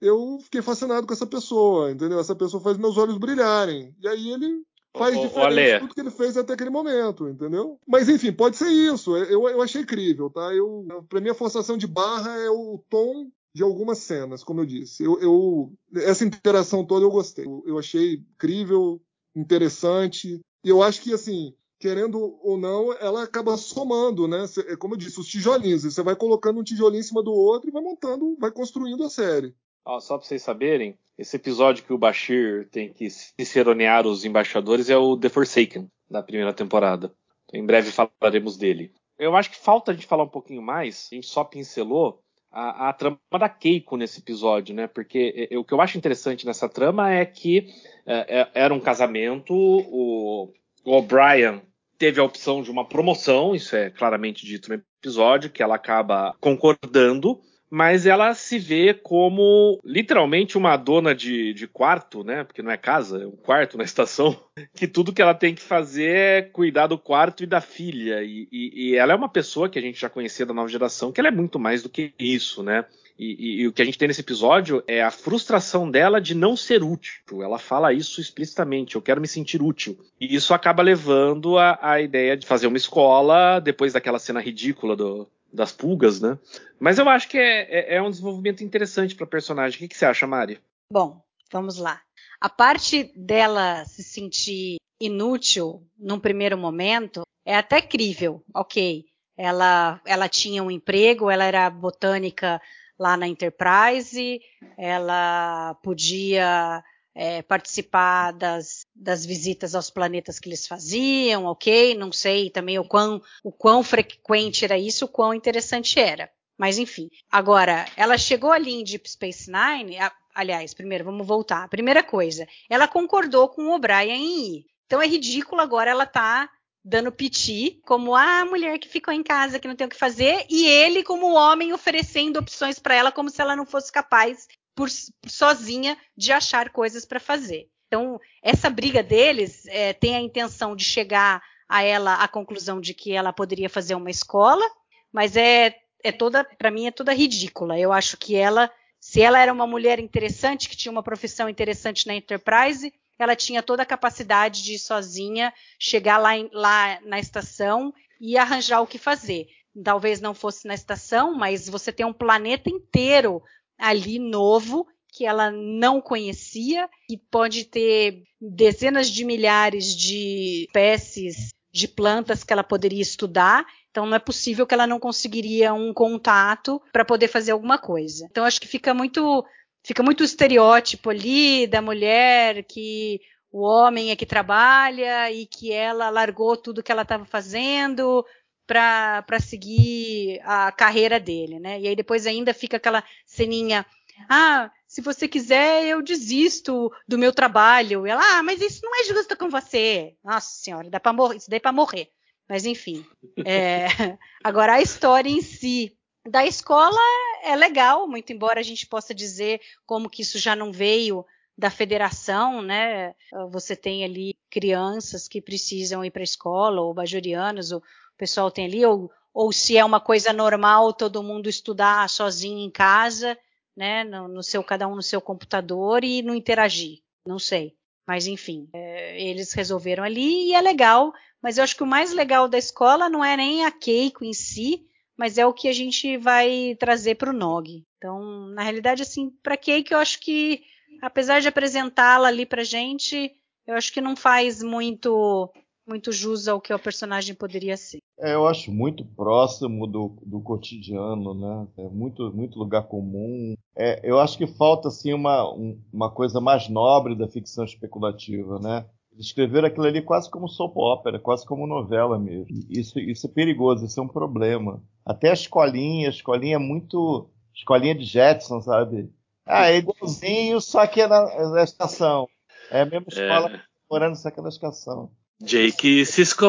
eu fiquei fascinado com essa pessoa, entendeu? Essa pessoa faz meus olhos brilharem. E aí ele faz ô, diferente tudo que ele fez até aquele momento, entendeu? Mas enfim, pode ser isso. Eu, eu achei crível, tá? Eu, pra mim, a forçação de barra é o tom de algumas cenas, como eu disse. Eu, eu- essa interação toda eu gostei. Eu, eu achei crível, interessante. E eu acho que, assim, querendo ou não, ela acaba somando, né? Cê- É como eu disse, os tijolinhos. Você vai colocando um tijolinho em cima do outro e vai montando, vai construindo a série. Ó, só para vocês saberem, esse episódio que o Bashir tem que ciceronear os embaixadores é o The Forsaken, da primeira temporada. Em breve falaremos dele. Eu acho que falta a gente falar um pouquinho mais, a gente só pincelou a, a trama da Keiko nesse episódio, né? Porque o que eu acho interessante nessa trama é que é, é, era um casamento, o O'Brien teve a opção de uma promoção, isso é claramente dito no episódio, que ela acaba concordando, mas ela se vê como literalmente uma dona de, de quarto, né? Porque não é casa, é um quarto na estação. Que tudo que ela tem que fazer é cuidar do quarto e da filha. E, e, e ela é uma pessoa que a gente já conhecia da nova geração, que ela é muito mais do que isso, né? E, e, o que a gente tem nesse episódio é a frustração dela de não ser útil. Ela fala isso explicitamente: eu quero me sentir útil. E isso acaba levando a, a ideia de fazer uma escola depois daquela cena ridícula do, das pulgas, né? Mas eu acho que é, é, é um desenvolvimento interessante para personagem. O que, que, você acha, Mari? Bom, vamos lá. A parte dela se sentir inútil num primeiro momento é até crível, ok. Ela, ela tinha um emprego, ela era botânica lá na Enterprise, ela podia é, participar das, das visitas aos planetas que eles faziam, ok? Não sei também o quão, o quão frequente era isso, o quão interessante era. Mas enfim. Agora, ela chegou ali em Deep Space Nine. A, aliás, primeiro, vamos voltar. primeira coisa, ela concordou com o O'Brien em ir. Então é ridículo agora ela tá dando piti como a mulher que ficou em casa, que não tem o que fazer, e ele como homem oferecendo opções para ela como se ela não fosse capaz por, sozinha de achar coisas para fazer. Então, essa briga deles é, tem a intenção de chegar a ela à conclusão de que ela poderia fazer uma escola, mas é, é toda, para mim, é toda ridícula. Eu acho que ela, se ela era uma mulher interessante, que tinha uma profissão interessante na Enterprise, ela tinha toda a capacidade de sozinha chegar lá, lá na estação e arranjar o que fazer. Talvez não fosse na estação, mas você tem um planeta inteiro ali novo que ela não conhecia e pode ter dezenas de milhares de espécies de plantas que ela poderia estudar. Então não é possível que ela não conseguiria um contato para poder fazer alguma coisa. Então acho que fica muito fica muito estereótipo ali da mulher que o homem é que trabalha e que ela largou tudo que ela estava fazendo para seguir a carreira dele, né? E aí depois ainda fica aquela ceninha, ah, se você quiser eu desisto do meu trabalho. E ela, ah, mas isso não é justo com você. Nossa senhora, dá para morrer, isso daí para morrer. Mas enfim, é, agora a história em si da escola é legal, muito embora a gente possa dizer como que isso já não veio da federação, né? Você tem ali crianças que precisam ir para a escola, ou bajorianos, ou o pessoal tem ali, ou, ou se é uma coisa normal todo mundo estudar sozinho em casa, né, no, no seu cada um no seu computador e não interagir, não sei. Mas enfim, é, eles resolveram ali e é legal. Mas eu acho que o mais legal da escola não é nem a Keiko em si, mas é o que a gente vai trazer para o Nog. Então, na realidade, assim, para Keiko eu acho que, apesar de apresentá-la ali para gente, eu acho que não faz muito muito jus ao que o personagem poderia ser. É, eu acho muito próximo do, do cotidiano, né? É muito, muito lugar comum. É, eu acho que falta assim uma, um, uma coisa mais nobre da ficção especulativa, né? Escrever aquilo ali quase como soap opera, quase como novela mesmo. Isso, isso é perigoso, isso é um problema. Até a escolinha, a escolinha é muito. Escolinha de Jetson, sabe? Ah, é igualzinho, só que é na, na estação. É a mesma escola é. morando só que é na estação. Jake Cisco.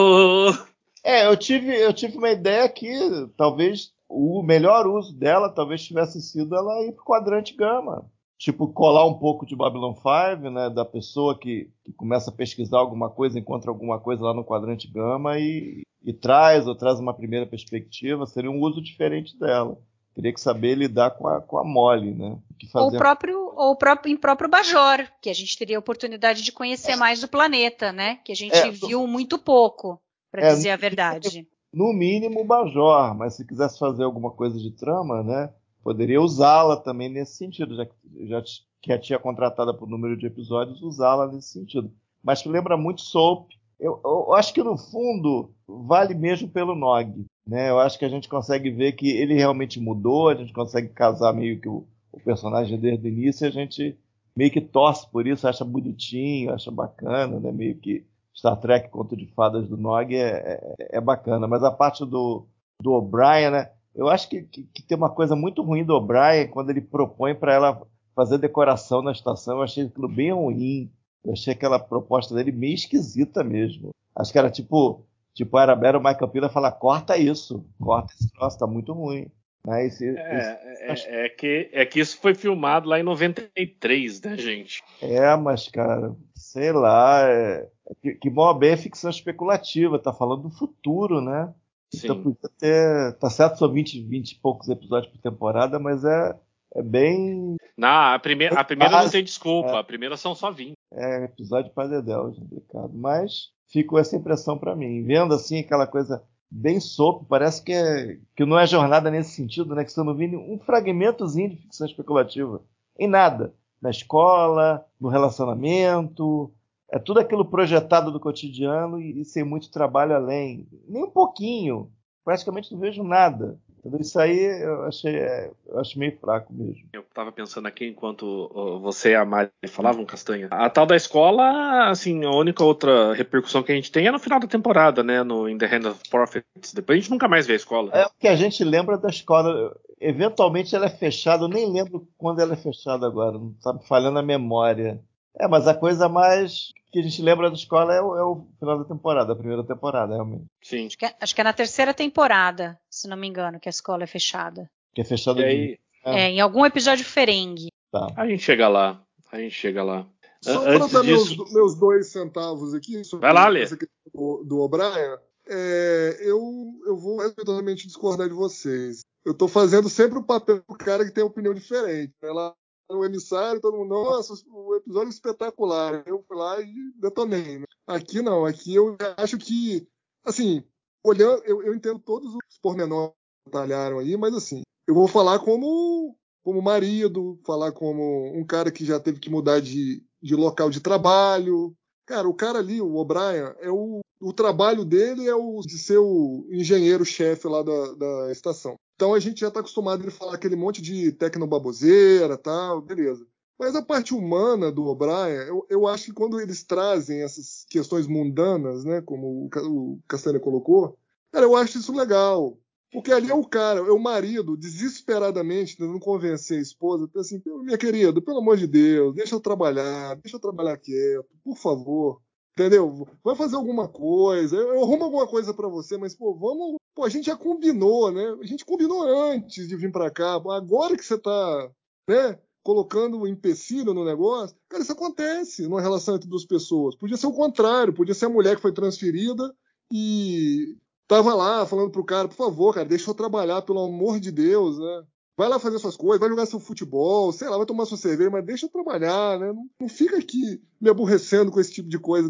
É, eu tive, eu tive uma ideia que talvez o melhor uso dela talvez tivesse sido ela ir pro quadrante gama. Tipo, colar um pouco de Babylon 5, né? Da pessoa que, que começa a pesquisar alguma coisa, encontra alguma coisa lá no quadrante gama e, e traz, ou traz uma primeira perspectiva, seria um uso diferente dela. Teria que saber lidar com a, com a mole, né? Ou o próprio ou próprio, em próprio Bajor, que a gente teria a oportunidade de conhecer mais do planeta, né? Que a gente é, viu muito pouco, para é, dizer a verdade. No mínimo Bajor, mas se quisesse fazer alguma coisa de trama, né? Poderia usá-la também nesse sentido, já que já que a tinha contratada por número de episódios, usá-la nesse sentido. Mas lembra muito Soap. Eu, eu, acho que no fundo vale mesmo pelo Nog. Né? Eu acho que a gente consegue ver que ele realmente mudou, a gente consegue casar meio que o, o personagem desde o início a gente meio que torce por isso, acha bonitinho, acha bacana, né? Meio que Star Trek Conto de Fadas do Nog é, é, é bacana. Mas a parte do, do O'Brien, né? Eu acho que, que, que, tem uma coisa muito ruim do O'Brien quando ele propõe para ela fazer decoração na estação. Eu achei aquilo bem ruim. Eu achei aquela proposta dele meio esquisita mesmo. Acho que era tipo, tipo era, era o Michael Pila falar, corta isso, corta esse troço, tá muito ruim. Né? Esse, é, esse, é, é, que, é que isso foi filmado lá em 93, né, gente? É, mas, cara, sei lá, é, que, que bom bem é ficção especulativa, tá falando do futuro, né? Sim. Então podia ter. Tá certo, são 20, 20 e poucos episódios por temporada, mas é, é bem. Não, a primeira, a primeira não tem desculpa, é, a primeira são só 20. É, episódio para Dedéu, complicado. Mas ficou essa impressão para mim. Vendo assim aquela coisa bem sopa, parece que, é, que não é jornada nesse sentido, né? Que você não vê um fragmentozinho de ficção especulativa. Em nada. Na escola, no relacionamento, é tudo aquilo projetado do cotidiano e, e sem muito trabalho além. Nem um pouquinho. Praticamente não vejo nada. Entendeu? Isso aí eu achei é, eu acho meio fraco mesmo. Eu estava pensando aqui enquanto você e a Mari falavam, Castanha. A tal da escola, assim, a única outra repercussão que a gente tem é no final da temporada, né? No In the Hand of Prophets. Depois a gente nunca mais vê a escola. É o que a gente lembra da escola. Eventualmente ela é fechada, eu nem lembro quando ela é fechada agora, não está me falhando a memória. É, mas a coisa mais que a gente lembra da escola é o, é o final da temporada, a primeira temporada, realmente. Sim. Acho que, é, acho que, é, na terceira temporada, se não me engano, que a escola é fechada. Que é fechada aí... é. é. em algum episódio ferengue. Tá. A gente chega lá. A gente chega lá. Só para dar disso... meus, meus, dois centavos aqui sobre Vai lá, Lê. do, do O'Brien, é, eu, eu vou totalmente discordar de vocês. Eu estou fazendo sempre o papel do cara que tem opinião diferente. Ela o emissário, todo mundo, nossa, o episódio é espetacular. Eu fui lá e detonei. Né? Aqui não, aqui eu acho que, assim, olhando, eu, eu entendo todos os pormenores que detalharam aí, mas assim, eu vou falar como, como marido, falar como um cara que já teve que mudar de, de local de trabalho. Cara, o cara ali, o O'Brien, é o, o trabalho dele é o de ser o engenheiro-chefe lá da, da estação. Então a gente já está acostumado a ele falar aquele monte de tecnobaboseira tal, beleza. Mas a parte humana do O'Brien, eu, eu, acho que quando eles trazem essas questões mundanas, né, como o, o Castanha colocou, cara, eu acho isso legal. Porque ali é o cara, é o marido, desesperadamente tentando convencer a esposa, assim, minha querida, pelo amor de Deus, deixa eu trabalhar, deixa eu trabalhar quieto, por favor. Entendeu? Vai fazer alguma coisa, eu arrumo alguma coisa para você, mas, pô, vamos. Pô, a gente já combinou, né? A gente combinou antes de vir para cá. Agora que você tá, né? Colocando um empecilho no negócio, cara, isso acontece numa relação entre duas pessoas. Podia ser o contrário, podia ser a mulher que foi transferida e tava lá falando pro cara, por favor, cara, deixa eu trabalhar, pelo amor de Deus, né? Vai lá fazer suas coisas, vai jogar seu futebol, sei lá, vai tomar sua cerveja, mas deixa eu trabalhar, né? Não, fica aqui me aborrecendo com esse tipo de coisa.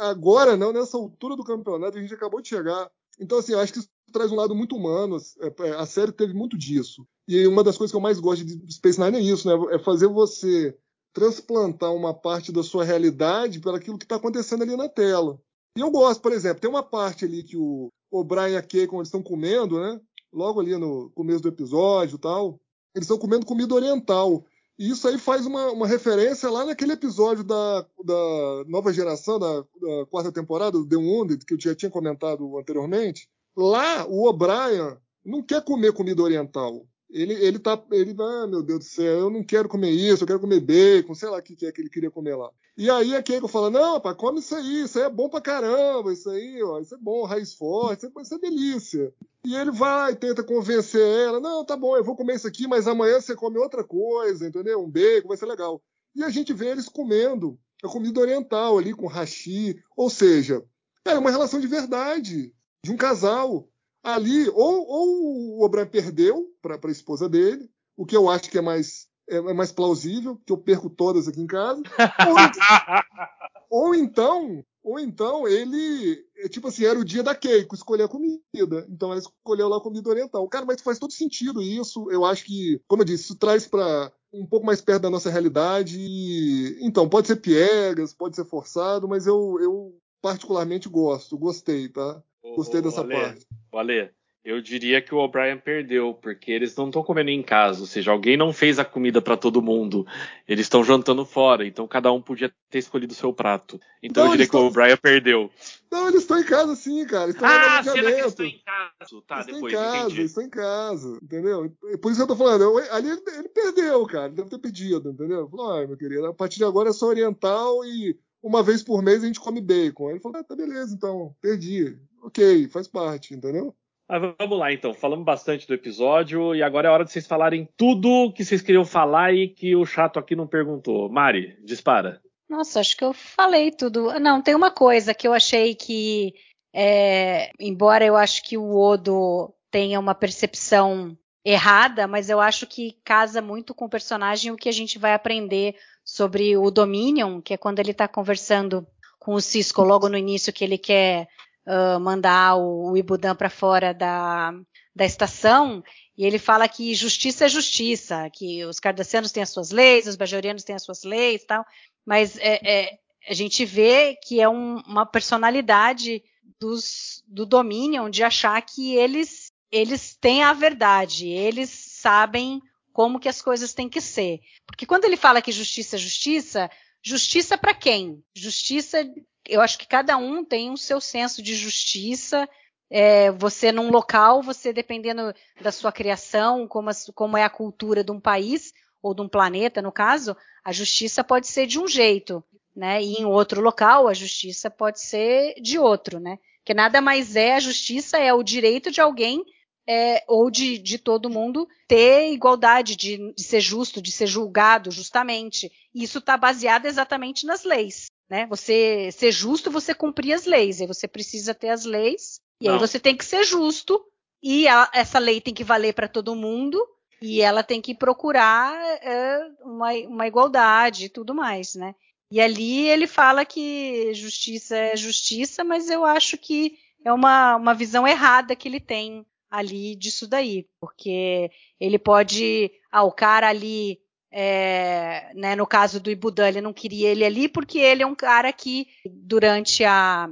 Agora, não, nessa altura do campeonato, a gente acabou de chegar. Então, assim, eu acho que traz um lado muito humano. É, é, a série teve muito disso. E uma das coisas que eu mais gosto de Space Nine é isso, né? É fazer você transplantar uma parte da sua realidade para aquilo que está acontecendo ali na tela. E eu gosto, por exemplo, tem uma parte ali que o O'Brien e a Kay, quando estão comendo, né? logo ali no começo do episódio tal, eles estão comendo comida oriental. E isso aí faz uma, uma referência lá naquele episódio da, da nova geração, da, da quarta temporada, do The Wounded, que eu já tinha comentado anteriormente. Lá, o O'Brien não quer comer comida oriental. Ele, ele tá. Ele, ah, meu Deus do céu, eu não quero comer isso, eu quero comer bacon, sei lá o que, que é que ele queria comer lá. E aí a Keiko fala: não, pá, come isso aí, isso aí é bom pra caramba, isso aí, ó, isso é bom, raiz forte, isso é, isso é delícia. E ele vai, tenta convencer ela: não, tá bom, eu vou comer isso aqui, mas amanhã você come outra coisa, entendeu? Um bacon, vai ser legal. E a gente vê eles comendo a comida oriental ali, com hashi, ou seja, é uma relação de verdade, de um casal ali, ou, ou o Obran perdeu para a esposa dele, o que eu acho que é mais, é, é mais plausível, que eu perco todas aqui em casa. ou, ou então, ou então ele, é, tipo assim, era o dia da Keiko, escolher a comida. Então ela escolheu lá a comida oriental. Cara, mas faz todo sentido isso. Eu acho que, como eu disse, isso traz para um pouco mais perto da nossa realidade. E, então, pode ser piegas, pode ser forçado, mas eu, eu particularmente gosto, gostei, tá? Gostei dessa parte. Valê, Eu diria que o O'Brien perdeu, porque eles não estão comendo em casa, ou seja, alguém não fez a comida para todo mundo. Eles estão jantando fora, então cada um podia ter escolhido o seu prato. Então Não, eu diria que o tão- O'Brien perdeu. Não, eles estão em casa sim, cara. Eles estão Ah, cena que eles estão em casa. Tá, eles estão depois, em casa, entendi. eles estão em casa, entendeu? Por isso que eu tô falando, eu- ali ele, ele perdeu, cara, ele deve ter pedido, entendeu? Falou, ah, meu querido, a partir de agora é só oriental e uma vez por mês a gente come bacon. Aí ele falou, ah, tá beleza, então, perdi. Ok, faz parte, entendeu? Mas vamos lá então, falamos bastante do episódio e agora é hora de vocês falarem tudo que vocês queriam falar e que o chato aqui não perguntou. Mari, dispara. Nossa, acho que eu falei tudo. Não, tem uma coisa que eu achei que, é, embora eu acho que o Odo tenha uma percepção errada, mas eu acho que casa muito com o personagem o que a gente vai aprender sobre o Dominion, que é quando ele está conversando com o Cisco logo no início que ele quer ah, mandar o, o Ibudan para fora da, da estação, e ele fala que justiça é justiça, que os cardassianos têm as suas leis, os bajorianos têm as suas leis e tal, mas é, é, a gente vê que é um- uma personalidade dos, do Dominion de achar que eles, eles têm a verdade, eles sabem como que as coisas têm que ser. Porque quando ele fala que justiça é justiça, justiça para quem? Justiça, eu acho que cada um tem o seu senso de justiça. É, você num local, você dependendo da sua criação, como, as- como é a cultura de um país ou de um planeta, no caso, a justiça pode ser de um jeito, né? E em outro local a justiça pode ser de outro, né? Que nada mais é a justiça é o direito de alguém é, ou de, de todo mundo ter igualdade, de, de ser justo, de ser julgado justamente. E isso está baseado exatamente nas leis. Né? Você ser justo, você cumprir as leis. E você precisa ter as leis. E aí Não. você tem que ser justo. E a- essa lei tem que valer para todo mundo. E ela tem que procurar é, uma, uma igualdade e tudo mais, né? E ali ele fala que justiça é justiça, mas eu acho que é uma, uma visão errada que ele tem ali disso daí, porque ele pode, ah, o cara ali, é, né, no caso do Ibudan, ele não queria ele ali porque ele é um cara que durante a,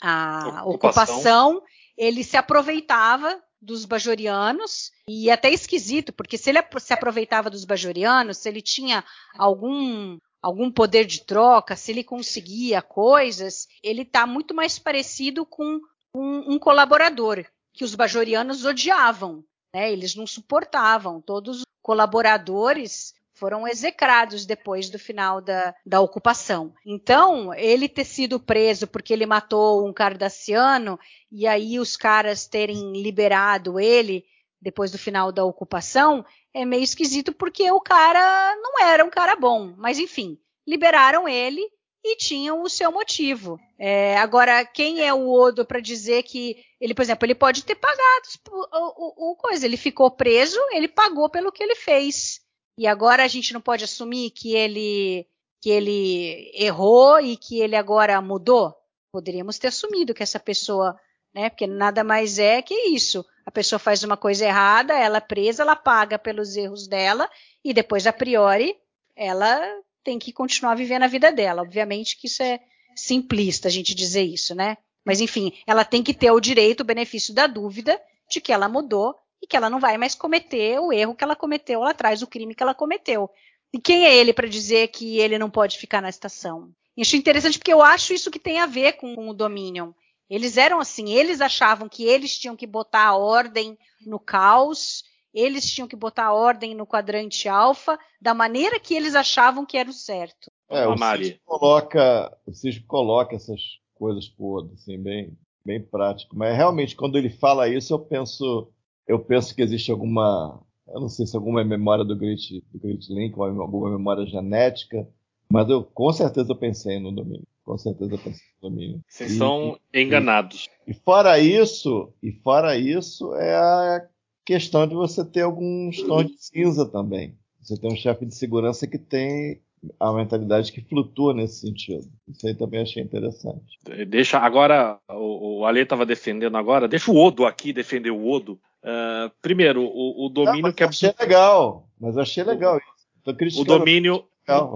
a Ocupação. ocupação ele se aproveitava dos bajorianos e é até esquisito, porque se ele se aproveitava dos bajorianos, se ele tinha algum algum poder de troca, se ele conseguia coisas, ele está muito mais parecido com um, um colaborador que os bajorianos odiavam, né? Eles não suportavam. Todos os colaboradores foram execrados depois do final da, da ocupação. Então, ele ter sido preso porque ele matou um cardassiano e aí os caras terem liberado ele depois do final da ocupação é meio esquisito porque o cara não era um cara bom. Mas enfim, liberaram ele e tinham o seu motivo. É, agora, quem é o Odo para dizer que ele, por exemplo, ele pode ter pagado o, o, o coisa, ele ficou preso, ele pagou pelo que ele fez. E agora a gente não pode assumir que ele que ele errou e que ele agora mudou. Poderíamos ter assumido que essa pessoa, né? Porque nada mais é que isso. A pessoa faz uma coisa errada, ela é presa, ela paga pelos erros dela e depois a priori ela tem que continuar vivendo a vida dela. Obviamente que isso é simplista a gente dizer isso, né? Mas enfim, ela tem que ter o direito, o benefício da dúvida de que ela mudou e que ela não vai mais cometer o erro que ela cometeu lá atrás, o crime que ela cometeu. E quem é ele para dizer que ele não pode ficar na estação? E acho interessante porque eu acho isso que tem a ver com, com o Dominion. Eles eram assim, eles achavam que eles tinham que botar a ordem no caos, eles tinham que botar a ordem no quadrante alfa, da maneira que eles achavam que era o certo. É, o. Cisco coloca, o Cisco coloca essas coisas Odo, assim, bem, bem prático. Mas realmente, quando ele fala isso, eu penso, eu penso que existe alguma, eu não sei se alguma memória do Great, do Great Link, uma- alguma memória genética, mas eu com certeza eu pensei no domínio. Com certeza eu pensei no domínio. Vocês E- estão enganados. E fora isso, e fora isso, é a questão de você ter alguns tons de cinza também. Você tem um chefe de segurança que tem a mentalidade que flutua nesse sentido. Isso aí também achei interessante. Deixa agora, o, o Ale estava defendendo agora, deixa o Odo aqui defender o Odo. Ah, primeiro, o, o Não, domínio mas que é achei legal, mas eu achei legal isso. Tô o domínio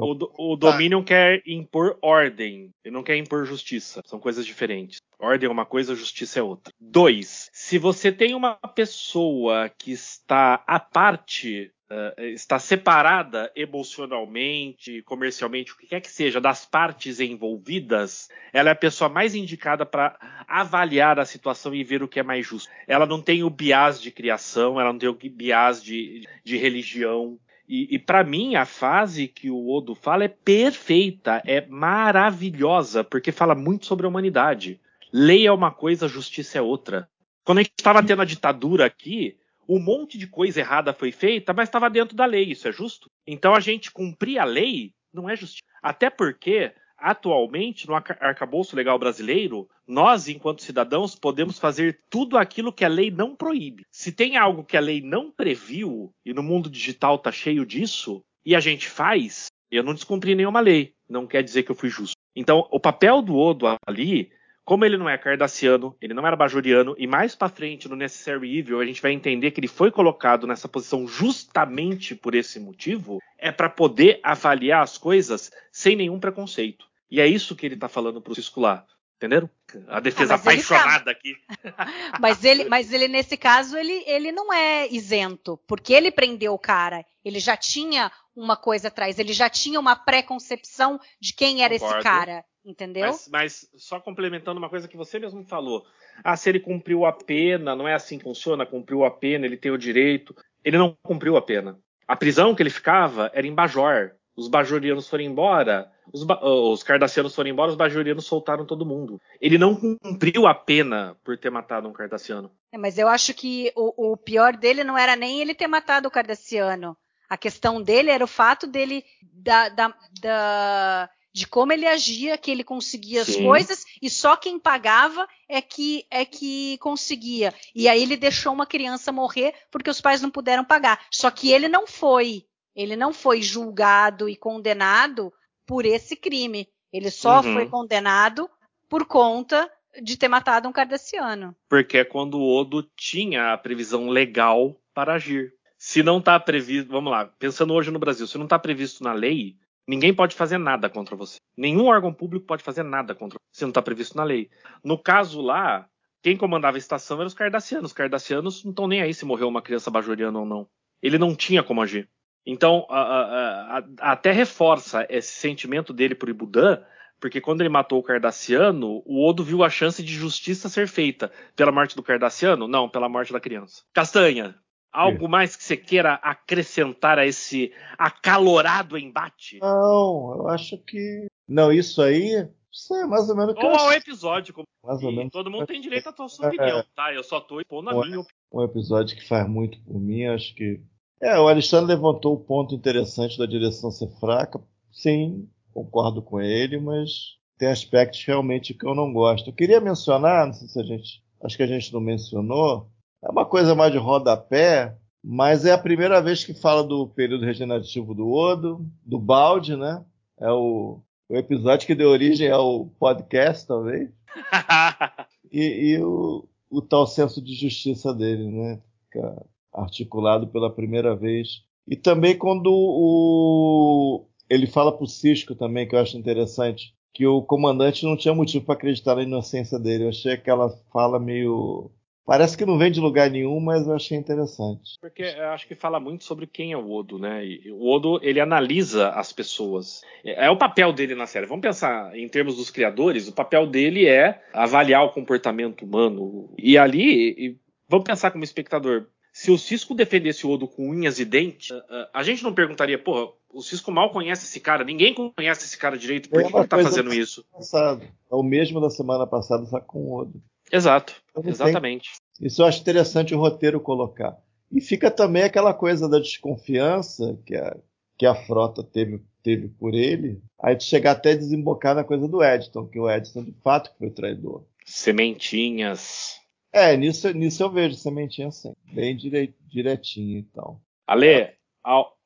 O, o, o Dominion quer impor ordem, ele não quer impor justiça. São coisas diferentes. Ordem é uma coisa, justiça é outra. Dois, se você tem uma pessoa que está à parte Uh, está separada emocionalmente, comercialmente, o que quer que seja, das partes envolvidas, ela é a pessoa mais indicada para avaliar a situação e ver o que é mais justo. Ela não tem o bias de criação, ela não tem o bias de, de religião. E, e para mim, a fase que o Odo fala é perfeita, é maravilhosa, porque fala muito sobre a humanidade. Lei é uma coisa, justiça é outra. Quando a gente estava tendo a ditadura aqui, um monte de coisa errada foi feita, mas estava dentro da lei, isso é justo? Então a gente cumprir a lei não é justo. Até porque, atualmente, no arcabouço legal brasileiro, nós, enquanto cidadãos, podemos fazer tudo aquilo que a lei não proíbe. Se tem algo que a lei não previu, e no mundo digital tá cheio disso, e a gente faz, eu não descumpri nenhuma lei. Não quer dizer que eu fui justo. Então, o papel do Odo ali como ele não é cardassiano, ele não era bajoriano, e mais para frente no Necessary Evil a gente vai entender que ele foi colocado nessa posição justamente por esse motivo, é para poder avaliar as coisas sem nenhum preconceito. E é isso que ele tá falando pro Cisco lá. Entenderam? A defesa ah, apaixonada tá... aqui. mas ele, mas ele nesse caso ele, ele não é isento, porque ele prendeu o cara. Ele já tinha uma coisa atrás, ele já tinha uma preconcepção de quem era Concordo. esse cara. Entendeu? Mas, mas, só complementando uma coisa que você mesmo falou. Ah, se ele cumpriu a pena, não é assim que funciona, cumpriu a pena, ele tem o direito. Ele não cumpriu a pena. A prisão que ele ficava era em Bajor. Os bajorianos foram embora, os, ba os cardassianos foram embora, os bajorianos soltaram todo mundo. Ele não cumpriu a pena por ter matado um cardassiano. É, mas eu acho que o, o pior dele não era nem ele ter matado o cardassiano. A questão dele era o fato dele da, da, da de como ele agia, que ele conseguia Sim. as coisas e só quem pagava é que é que conseguia. E aí ele deixou uma criança morrer porque os pais não puderam pagar. Só que ele não foi, ele não foi julgado e condenado por esse crime. Ele só uhum. foi condenado por conta de ter matado um cardassiano. Porque é quando o Odo tinha a previsão legal para agir. Se não está previsto, vamos lá, pensando hoje no Brasil, se não está previsto na lei, Ninguém pode fazer nada contra você. Nenhum órgão público pode fazer nada contra você. Não está previsto na lei. No caso lá, quem comandava a estação eram os cardassianos. Os cardassianos não estão nem aí se morreu uma criança bajoriana ou não. Ele não tinha como agir. Então, a, a, a, até reforça esse sentimento dele por Ibudã, porque quando ele matou o Cardassiano, o Odo viu a chance de justiça ser feita pela morte do Cardassiano? Não, pela morte da criança. Castanha, Algo mais que você queira acrescentar a esse acalorado embate? Não, eu acho que. Não, isso aí. Isso é mais ou menos. Ou ao episódio. Como... Mais ou menos. Todo mundo tem direito à sua opinião, é... tá? Eu só tô expondo a minha opinião. Um episódio que faz muito por mim, acho que. É, o Alexandre levantou o um ponto interessante da direção ser fraca. Sim, concordo com ele, mas tem aspectos realmente que eu não gosto. Eu queria mencionar, não sei se a gente. Acho que a gente não mencionou, é uma coisa mais de rodapé, mas é a primeira vez que fala do período regenerativo do Odo, do balde, né? É o, o episódio que deu origem ao podcast, talvez. e, e o, o, tal senso de justiça dele, né? Fica articulado pela primeira vez. E também quando o, ele fala pro Cisco também, que eu acho interessante, que o comandante não tinha motivo para acreditar na inocência dele. Eu achei aquela fala meio Parece que não vem de lugar nenhum, mas eu achei interessante. Porque eu acho que fala muito sobre quem é o Odo, né? E o Odo, ele analisa as pessoas. É, é o papel dele na série. Vamos pensar em termos dos criadores, o papel dele é avaliar o comportamento humano. E ali, e vamos pensar como espectador, se o Cisco defendesse o Odo com unhas e dentes, a gente não perguntaria, porra, o Cisco mal conhece esse cara, ninguém conhece esse cara direito, por é que ele tá fazendo isso? Passado. É o mesmo da semana passada, só com o Odo. Exato, então, exatamente. Tem, isso eu acho interessante o roteiro colocar. E fica também aquela coisa da desconfiança que a, que a frota teve, teve por ele, aí de chegar até desembocar na coisa do Edson, que o Edson de fato foi traidor. Sementinhas. É, nisso, nisso eu vejo sementinhas sim, bem dire, direitinho então. Ale,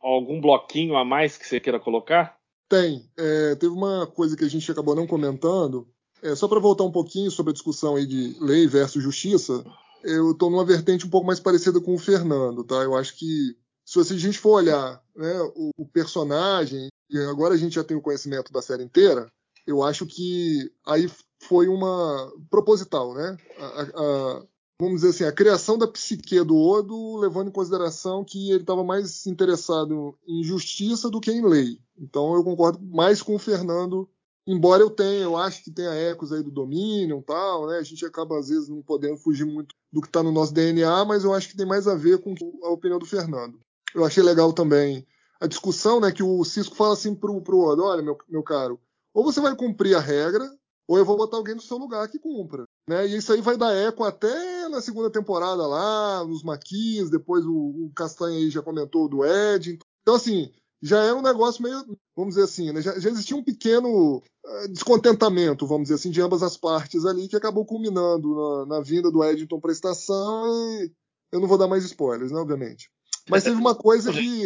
algum bloquinho a mais que você queira colocar? Tem. É, teve uma coisa que a gente acabou não comentando, é, só para voltar um pouquinho sobre a discussão aí de lei versus justiça, eu estou numa vertente um pouco mais parecida com o Fernando, tá? Eu acho que se a gente for olhar né, o, o, personagem, e agora a gente já tem o conhecimento da série inteira, eu acho que aí foi uma proposital, né? A, a, vamos dizer assim, a criação da psique do Odo, levando em consideração que ele estava mais interessado em justiça do que em lei. Então eu concordo mais com o Fernando, embora eu tenha, eu acho que tenha ecos aí do Dominion e tal, né? A gente acaba às vezes não podendo fugir muito do que está no nosso DNA, mas eu acho que tem mais a ver com a opinião do Fernando. Eu achei legal também a discussão, né, que o Cisco fala assim pro, pro Odo, olha, meu, meu caro, ou você vai cumprir a regra, ou eu vou botar alguém no seu lugar que cumpra. Né? E isso aí vai dar eco até na segunda temporada lá, nos Maquis, depois o, o Castanha aí já comentou do Ed. Então, assim, já era um negócio meio, vamos dizer assim, né? já, já, existia um pequeno uh, descontentamento, vamos dizer assim, de ambas as partes ali, que acabou culminando na, na vinda do Eddington para a estação e eu não vou dar mais spoilers, né, obviamente. Mas teve uma coisa que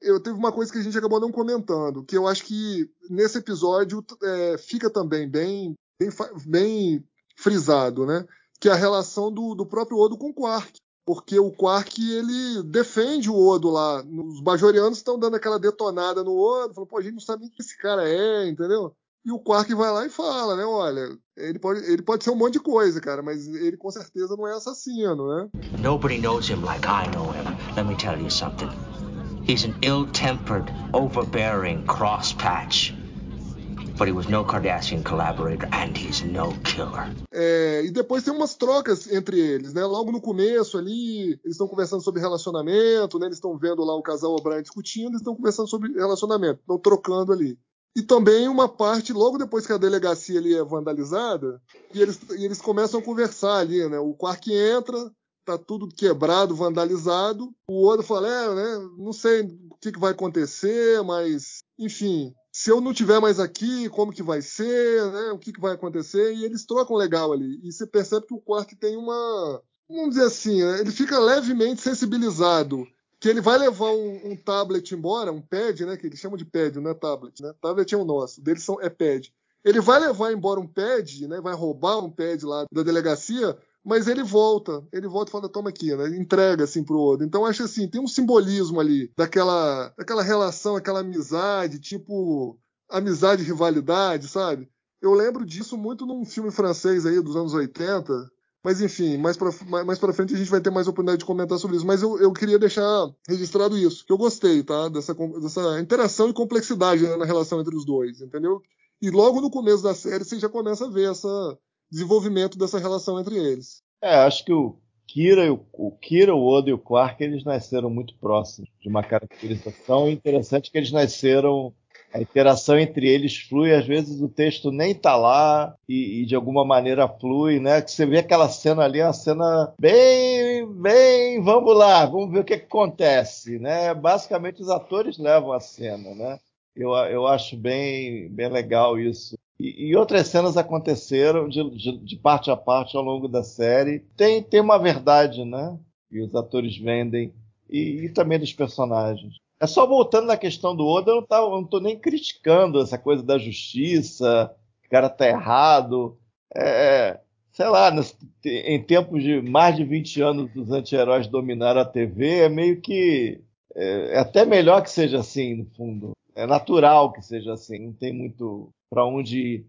eu teve uma coisa que a gente acabou não comentando, que eu acho que nesse episódio é, fica também bem, bem, bem, frisado, né? Que é a relação do, do próprio Odo com o Quark. Porque o Quark, ele defende o Odo lá. Os bajorianos estão dando aquela detonada no Odo, falando, pô, a gente não sabe nem quem esse cara é, entendeu? E o Quark vai lá e fala, né? Olha, ele pode, ele pode ser um monte de coisa, cara, mas ele com certeza não é assassino, né? Nobody knows him like I know him. Let me tell you something. He's an ill-tempered, overbearing crosspatch. But he was no Cardassian collaborator and he's no killer. É, e depois tem umas trocas entre eles, né? Logo no começo ali, eles estão conversando sobre relacionamento, né? Eles estão vendo lá o casal O'Brien discutindo, eles estão conversando sobre relacionamento, estão trocando ali. E também uma parte, logo depois que a delegacia ali é vandalizada, e eles, e eles começam a conversar ali, né? O Quark entra, tá tudo quebrado, vandalizado. O outro fala, é, né, não sei o que, que vai acontecer, mas, enfim, se eu não tiver mais aqui, como que vai ser, né, o que, que vai acontecer, e eles trocam legal ali. E você percebe que o Quark tem uma, vamos dizer assim, né, ele fica levemente sensibilizado que ele vai levar um, um, tablet embora, um pad, né? Que eles chamam de pad, não é tablet, né? Tablet é o nosso, deles são, é pad. Ele vai levar embora um pad, né? Vai roubar um pad lá da delegacia mas ele volta, ele volta e fala, toma aqui, né? Entrega assim pro outro. Então acho assim, tem um simbolismo ali daquela, daquela relação, aquela amizade, tipo amizade rivalidade, sabe? Eu lembro disso muito num filme francês aí dos anos 80, mas enfim, mais pra, mais pra frente a gente vai ter mais oportunidade de comentar sobre isso. Mas eu, eu queria deixar registrado isso, que eu gostei, tá? Dessa, dessa interação e complexidade né, na relação entre os dois, entendeu? E logo no começo da série você já começa a ver essa, desenvolvimento dessa relação entre eles. É, acho que o Kira, o, o Kira, o Odo e o Quark, eles nasceram muito próximos de uma caracterização interessante que eles nasceram a interação entre eles flui, às vezes o texto nem tá lá e, e, de alguma maneira flui, né? Que você vê aquela cena ali, uma cena bem, bem, vamos lá, vamos ver o que, que acontece, né? Basicamente os atores levam a cena, né? Eu, eu acho bem, bem legal isso. E, outras cenas aconteceram de, de, de, parte a parte ao longo da série. Tem, tem uma verdade, né? E os atores vendem. E, e também dos personagens. É só voltando na questão do Oda, eu não, tá, eu não tô nem criticando essa coisa da justiça, o cara tá errado. É, sei lá, em tempos de mais de 20 anos dos anti-heróis dominaram a TV, é meio que. É, é até melhor que seja assim, no fundo. É natural que seja assim, não tem muito para onde.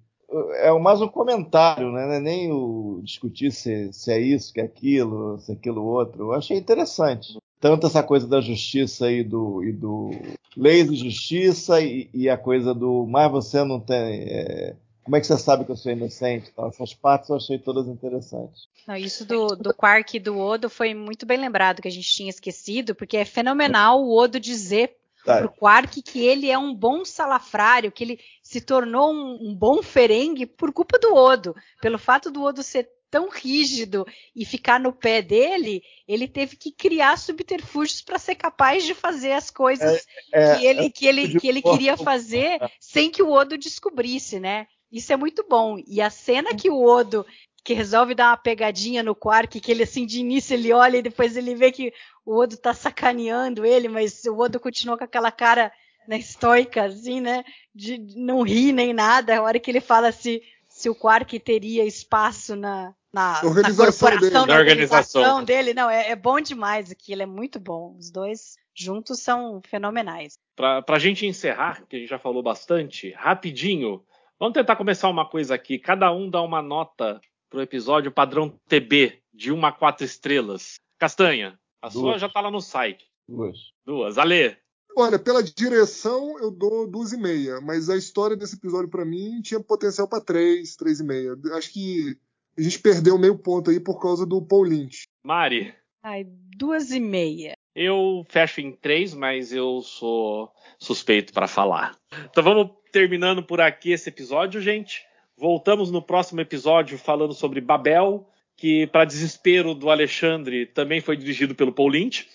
É mais um comentário, né? É nem o discutir se, se é isso, que é aquilo, se é aquilo outro. Eu achei interessante. Tanto essa coisa da justiça e do, e do leis de justiça e, e, a coisa do mas você não tem. É, como é que você sabe que eu sou inocente? Então, essas partes eu achei todas interessantes. Não, isso do, do Quark e do Odo foi muito bem lembrado, que a gente tinha esquecido, porque é fenomenal o Odo dizer Tá. Pro Quark que ele é um bom salafrário, que ele se tornou um, um, bom ferengue por culpa do Odo. Pelo fato do Odo ser tão rígido e ficar no pé dele, ele teve que criar subterfúgios para ser capaz de fazer as coisas é, é, que, ele, que, ele, que ele queria fazer sem que o Odo descobrisse, né? Isso é muito bom. E a cena que o Odo que resolve dar uma pegadinha no Quark, que ele assim de início ele olha e depois ele vê que o Odo tá sacaneando ele, mas o Odo continua com aquela cara né, estoica, assim, né? De não rir nem nada. A hora que ele fala se, se o Quark teria espaço na, na, organização na corporação, dele. na Na organização organização. dele. Não, é, é bom demais aquilo, é muito bom. Os dois juntos são fenomenais. Pra, pra gente encerrar, que a gente já falou bastante, rapidinho, vamos tentar começar uma coisa aqui. Cada um dá uma nota pro episódio padrão TB, de 1 a 4 estrelas. Castanha, a Duas. sua já tá lá no site. Duas. Duas. Ale, Olha, pela direção eu dou duas e meia, mas a história desse episódio pra mim tinha potencial pra três, três e meia. Acho que a gente perdeu meio ponto aí por causa do Paul Lynch. Mari, Ai, duas e meia. eu fecho em três, mas eu sou suspeito para falar. Então vamos terminando por aqui esse episódio, gente. Voltamos no próximo episódio falando sobre Babel, que, para desespero do Alexandre, também foi dirigido pelo Paul Lynch.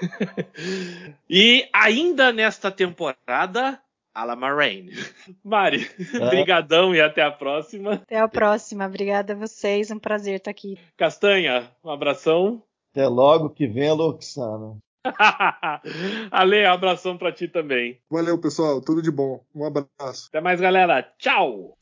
e ainda nesta temporada, Alama Rain. Mari, É. brigadão e até a próxima. Até a próxima. Obrigada a vocês. Um prazer estar aqui. Castanha, um abração. Até logo que vem a Loxana. Ale, um abração para ti também. Valeu, pessoal. Tudo de bom. Um abraço. Até mais, galera. Tchau!